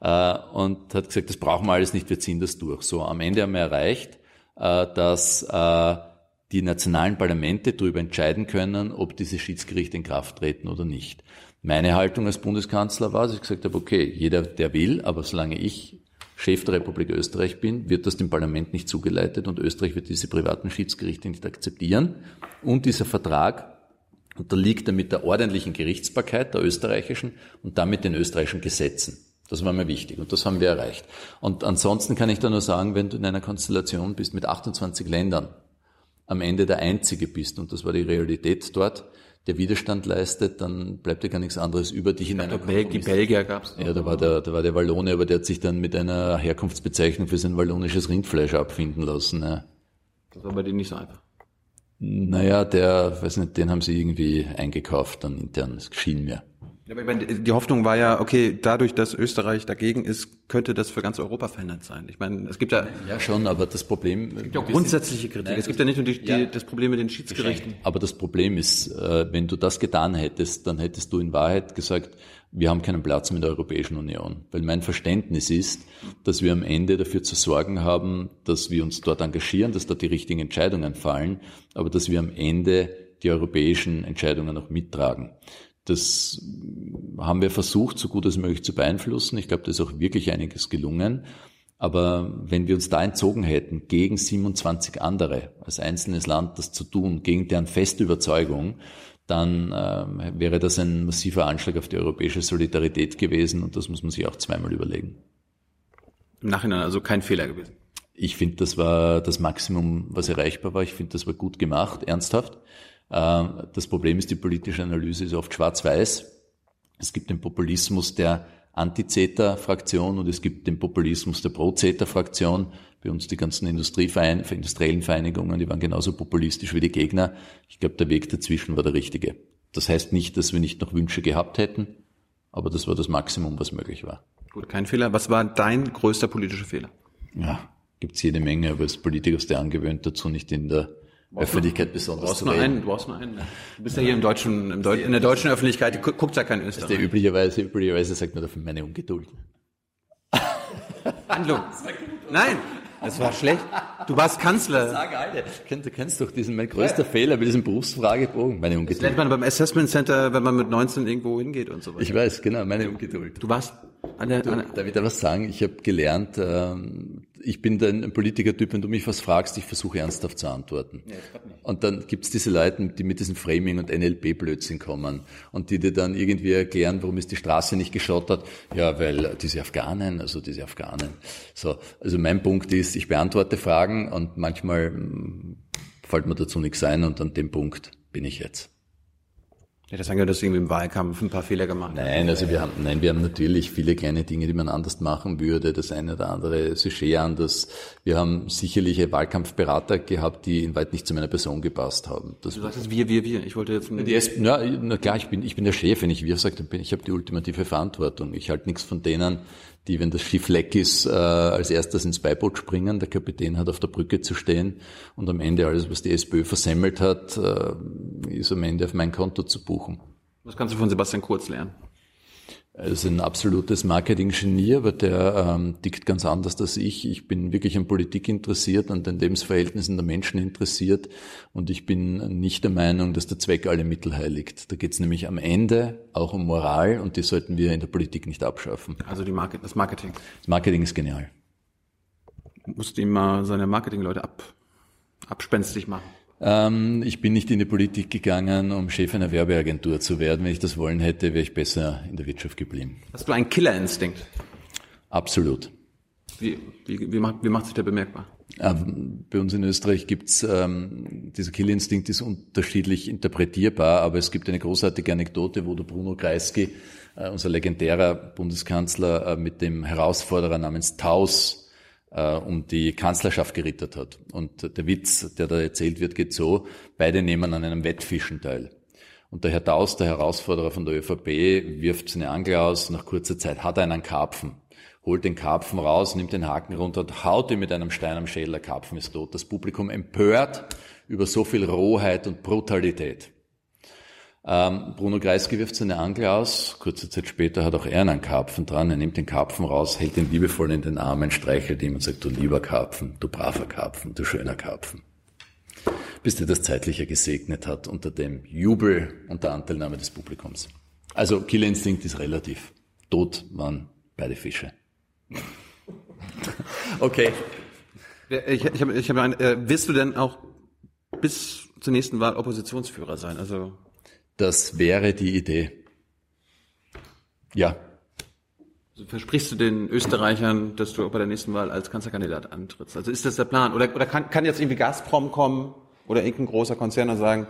äh, und hat gesagt, das brauchen wir alles nicht, wir ziehen das durch. So, am Ende haben wir erreicht, äh, dass äh, die nationalen Parlamente darüber entscheiden können, ob diese Schiedsgerichte in Kraft treten oder nicht. Meine Haltung als Bundeskanzler war, dass ich gesagt habe, okay, jeder, der will, aber solange ich Chef der Republik Österreich bin, wird das dem Parlament nicht zugeleitet und Österreich wird diese privaten Schiedsgerichte nicht akzeptieren. Und dieser Vertrag unterliegt damit der ordentlichen Gerichtsbarkeit der österreichischen und damit den österreichischen Gesetzen. Das war mir wichtig und das haben wir erreicht. Und ansonsten kann ich da nur sagen, wenn du in einer Konstellation bist mit 28 Ländern, am Ende der Einzige bist, und das war die Realität dort, der Widerstand leistet, dann bleibt dir gar nichts anderes über dich in einer Bel die Belgier gab's. ja, da war der, da war der Wallone, aber der hat sich dann mit einer Herkunftsbezeichnung für sein wallonisches Rindfleisch abfinden lassen. Ja. Das war bei denen nicht so einfach. Naja, der, weiß nicht, den haben sie irgendwie eingekauft dann intern, es schien mir. Ja, aber meine, die Hoffnung war ja, okay, dadurch, dass Österreich dagegen ist, könnte das für ganz Europa verändert sein. Ich meine, es gibt ja, Ja, schon, aber das Problem. gibt ja auch grundsätzliche Kritik. es gibt ja nicht nur die, die, das Problem mit den Schiedsgerichten. Aber das Problem ist, äh, wenn du das getan hättest, dann hättest du in Wahrheit gesagt, wir haben keinen Platz mit der Europäischen Union. Weil mein Verständnis ist, dass wir am Ende dafür zu sorgen haben, dass wir uns dort engagieren, dass dort die richtigen Entscheidungen fallen, aber dass wir am Ende die europäischen Entscheidungen auch mittragen. Das haben wir versucht, so gut als möglich zu beeinflussen. Ich glaube, da ist auch wirklich einiges gelungen. Aber wenn wir uns da entzogen hätten, gegen 27 andere, als einzelnes Land das zu tun, gegen deren feste Überzeugung, dann äh, wäre das ein massiver Anschlag auf die europäische Solidarität gewesen und das muss man sich auch zweimal überlegen. Im Nachhinein also kein Fehler gewesen. Ich finde, das war das Maximum, was erreichbar war. Ich finde, das war gut gemacht, ernsthaft. Äh, Das Problem ist, die politische Analyse ist oft schwarz-weiß. Es gibt den Populismus der Anti-CETA-Fraktion und es gibt den Populismus der Pro-CETA-Fraktion. Bei uns die ganzen Industrieverein industriellen Vereinigungen, die waren genauso populistisch wie die Gegner. Ich glaube, der Weg dazwischen war der richtige. Das heißt nicht, dass wir nicht noch Wünsche gehabt hätten, aber das war das Maximum, was möglich war. Gut, kein Fehler. Was war dein größter politischer Fehler? Ja, gibt's jede Menge, aber als Politiker ist der angewöhnt dazu, nicht in der Öffentlichkeit Du besonders brauchst zu reden. einen, du brauchst nur einen. ne? Du bist ja hier im deutschen, im Deu in der deutschen Öffentlichkeit, gu- guckt ja kein Der Österreich. üblicherweise, üblicherweise sagt man dafür meine Ungeduld. <laughs> Handlung. Nein, Es war schlecht. Du warst Kanzler. Sag, Alter, du kennst doch diesen, mein größter Fehler bei diesem Berufsfragebogen, meine Das Ungeduld. lernt man beim Assessment Center, wenn man mit 19 irgendwo hingeht und so weiter. Ich weiß, genau, meine Ungeduld. Du warst an der, an der Darf ich da was sagen? Ich habe gelernt, ähm, ich bin dann ein Politikertyp, wenn du mich was fragst, ich versuche ernsthaft zu antworten. Und dann gibt's diese Leute, die mit diesem Framing und NLP-Blödsinn kommen und die dir dann irgendwie erklären, warum ist die Straße nicht geschottert. Ja, weil diese Afghanen, also diese Afghanen. So, also mein Punkt ist, ich beantworte Fragen und manchmal mm, fällt mir dazu nichts ein und an dem Punkt bin ich jetzt. Ja, das angehört, dass du irgendwie im Wahlkampf ein paar Fehler gemacht hast. Nein, also wir haben, nein, wir haben natürlich viele kleine Dinge, die man anders machen würde. Das eine oder andere Sujet anders. Wir haben sicherlich Wahlkampfberater gehabt, die in weit nicht zu meiner Person gepasst haben. Das Du sagst jetzt wir, wir, wir. Ich wollte jetzt die SP, na, na klar, ich bin, ich bin der Chef. Wenn ich wir sage, dann bin ich habe die ultimative Verantwortung. Ich halte nichts von denen, die, wenn das Schiff leck ist, äh, als erstes ins Beiboot springen. Der Kapitän hat auf der Brücke zu stehen und am Ende alles, was die SPÖ versemmelt hat, äh, ist am Ende auf mein Konto zu buchen. Was kannst du von Sebastian Kurz lernen? Er ist ein absolutes Marketing-Genie, aber der ähm, tickt ganz anders als ich. Ich bin wirklich an Politik interessiert, an den Lebensverhältnissen der Menschen interessiert und ich bin nicht der Meinung, dass der Zweck alle Mittel heiligt. Da geht es nämlich am Ende auch um Moral und die sollten wir in der Politik nicht abschaffen. Also die Market, das Marketing. Das Marketing ist genial. Musste ihm mal seine Marketingleute ab, abspenstig machen. Ähm, ich bin nicht in die Politik gegangen, um Chef einer Werbeagentur zu werden. Wenn ich das wollen hätte, wäre ich besser in der Wirtschaft geblieben. Hast du einen Killerinstinkt? Absolut. Wie, wie, wie, macht, wie macht sich der bemerkbar? Ähm, bei uns in Österreich gibt's ähm, dieser Killinstinkt ist unterschiedlich interpretierbar, aber es gibt eine großartige Anekdote, wo der Bruno Kreisky, äh, unser legendärer Bundeskanzler, äh, mit dem Herausforderer namens Taus äh, um die Kanzlerschaft gerittert hat. Und der Witz, der da erzählt wird, geht so, beide nehmen an einem Wettfischen teil. Und der Herr Taus, der Herausforderer von der ÖVP, wirft seine Angel aus, nach kurzer Zeit hat er einen Karpfen holt den Karpfen raus, nimmt den Haken runter und haut ihn mit einem Stein am Schädel. Der Karpfen ist tot. Das Publikum empört über so viel Rohheit und Brutalität. Ähm, Bruno Kreisky wirft seine Angel aus. Kurze Zeit später hat auch er einen Karpfen dran. Er nimmt den Karpfen raus, hält ihn liebevoll in den Armen, streichelt ihm und sagt, du lieber Karpfen, du braver Karpfen, du schöner Karpfen. Bis er das Zeitliche gesegnet hat unter dem Jubel und der Anteilnahme des Publikums. Also Killerinstinkt ist relativ. Tot waren beide Fische. <laughs> Okay. Ich, ich habe ich hab ein, äh, willst du denn auch bis zur nächsten Wahl Oppositionsführer sein? Also Das wäre die Idee. Ja. also versprichst du den Österreichern, dass du auch bei der nächsten Wahl als Kanzlerkandidat antrittst? Also ist das der Plan? Oder, oder kann, kann jetzt irgendwie Gazprom kommen oder irgendein großer Konzern und sagen,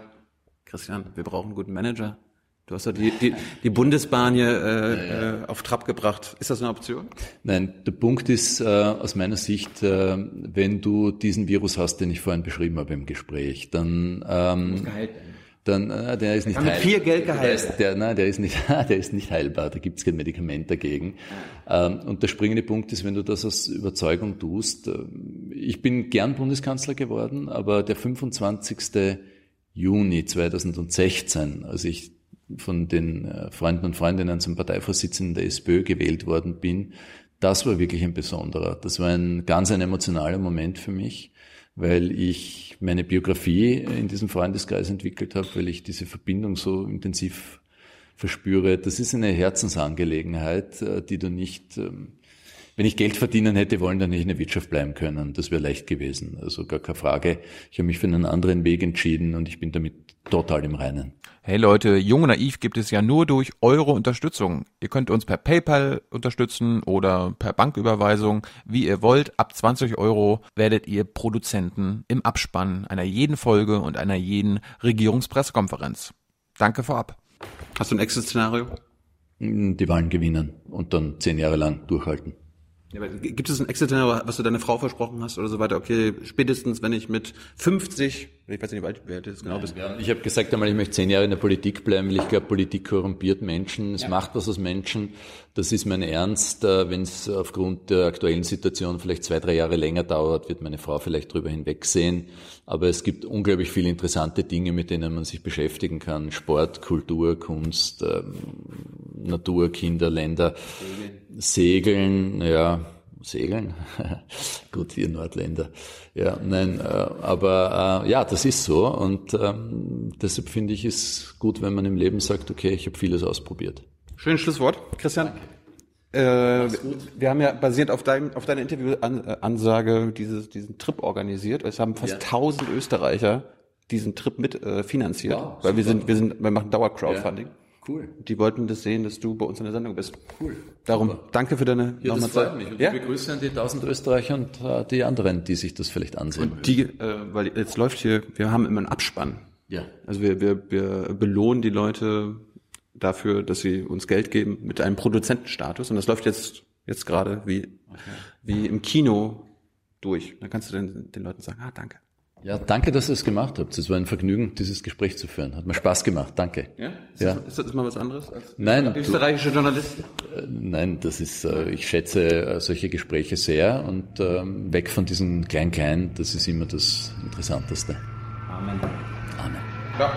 Christian, wir brauchen einen guten Manager. Du hast ja die, die, die Bundesbahn hier äh, Äh, auf Trab gebracht. Ist das eine Option? Nein, der Punkt ist äh, aus meiner Sicht, äh, wenn du diesen Virus hast, den ich vorhin beschrieben habe im Gespräch, dann ähm, dann äh, der ist nicht Mit viel Geld Der geheilt. der, nein, der ist nicht, <laughs> der ist nicht heilbar. Da gibt es kein Medikament dagegen. Ähm, und der springende Punkt ist, wenn du das aus Überzeugung tust. äh, Ich bin gern Bundeskanzler geworden, aber der 25. Juni 2016, als ich von den äh, Freunden und Freundinnen zum Parteivorsitzenden der SPÖ gewählt worden bin, das war wirklich ein besonderer. Das war ein ganz ein emotionaler Moment für mich, weil ich meine Biografie in diesem Freundeskreis entwickelt habe, weil ich diese Verbindung so intensiv verspüre. Das ist eine Herzensangelegenheit, äh, die du nicht, ähm, wenn ich Geld verdienen hätte wollen, dann hätte ich in der Wirtschaft bleiben können. Das wäre leicht gewesen. Also gar keine Frage. Ich habe mich für einen anderen Weg entschieden und ich bin damit total im Reinen. Hey Leute, Jung und Naiv gibt es ja nur durch eure Unterstützung. Ihr könnt uns per PayPal unterstützen oder per Banküberweisung, wie ihr wollt. Ab 20 Euro werdet ihr Produzenten im Abspann einer jeden Folge und einer jeden Regierungspressekonferenz. Danke vorab. Hast du ein Exit-Szenario? Die Wahlen gewinnen und dann zehn Jahre lang durchhalten. Ja, gibt es ein Exit-Szenario, was du deiner Frau versprochen hast oder so weiter? Okay, spätestens wenn ich mit 50, ich weiß nicht, wie alt du jetzt genau bist. Ja, ich habe gesagt einmal, ich möchte zehn Jahre in der Politik bleiben, weil ich glaube, Politik korrumpiert Menschen. Es macht was aus Menschen. Das ist mein Ernst. Äh, Wenn es aufgrund der aktuellen Situation vielleicht zwei, drei Jahre länger dauert, wird meine Frau vielleicht drüber hinwegsehen. Aber es gibt unglaublich viele interessante Dinge, mit denen man sich beschäftigen kann. Sport, Kultur, Kunst, ähm, Natur, Kinder, Länder. Segeln, ja, Segeln. <laughs> Gut, ihr Nordländer. Ja, nein, äh, aber äh, ja, das ist so. Und ähm, deshalb finde ich es gut, wenn man im Leben sagt, okay, ich habe vieles ausprobiert. Schönes Schlusswort. Christian, äh, wir haben ja basierend auf, dein, auf deiner Interviewansage dieses, diesen Trip organisiert. Es haben fast Ja. 1000 Österreicher diesen Trip mit äh, finanziert, Wow, weil wir sind, wir sind, wir machen Dauer-Crowdfunding. Cool. Die wollten das sehen, dass du bei uns in der Sendung bist. Cool. Darum Super. danke für deine Ja, das freut Zeit. mich. Und Ja? liebe Grüße an die 1000 Österreicher und äh, die anderen, die sich das vielleicht ansehen. Die, äh, weil jetzt läuft hier, wir haben immer einen Abspann. ja. Also wir, wir, wir belohnen die Leute dafür, dass sie uns Geld geben mit einem Produzentenstatus. Und das läuft jetzt, jetzt gerade wie, wie im Kino durch. Dann kannst du den, den Leuten sagen, ah, danke. Ja, danke, dass ihr es gemacht habt. Es war ein Vergnügen, dieses Gespräch zu führen. Hat mir Spaß gemacht. Danke. Ja? Ist, Ja. Das, ist das mal was anderes als Nein, du, österreichische Journalisten? nein, das ist, äh, ich schätze äh, solche Gespräche sehr und ähm, weg von diesen Klein-Klein, das ist immer das Interessanteste. Amen. Amen. Ja.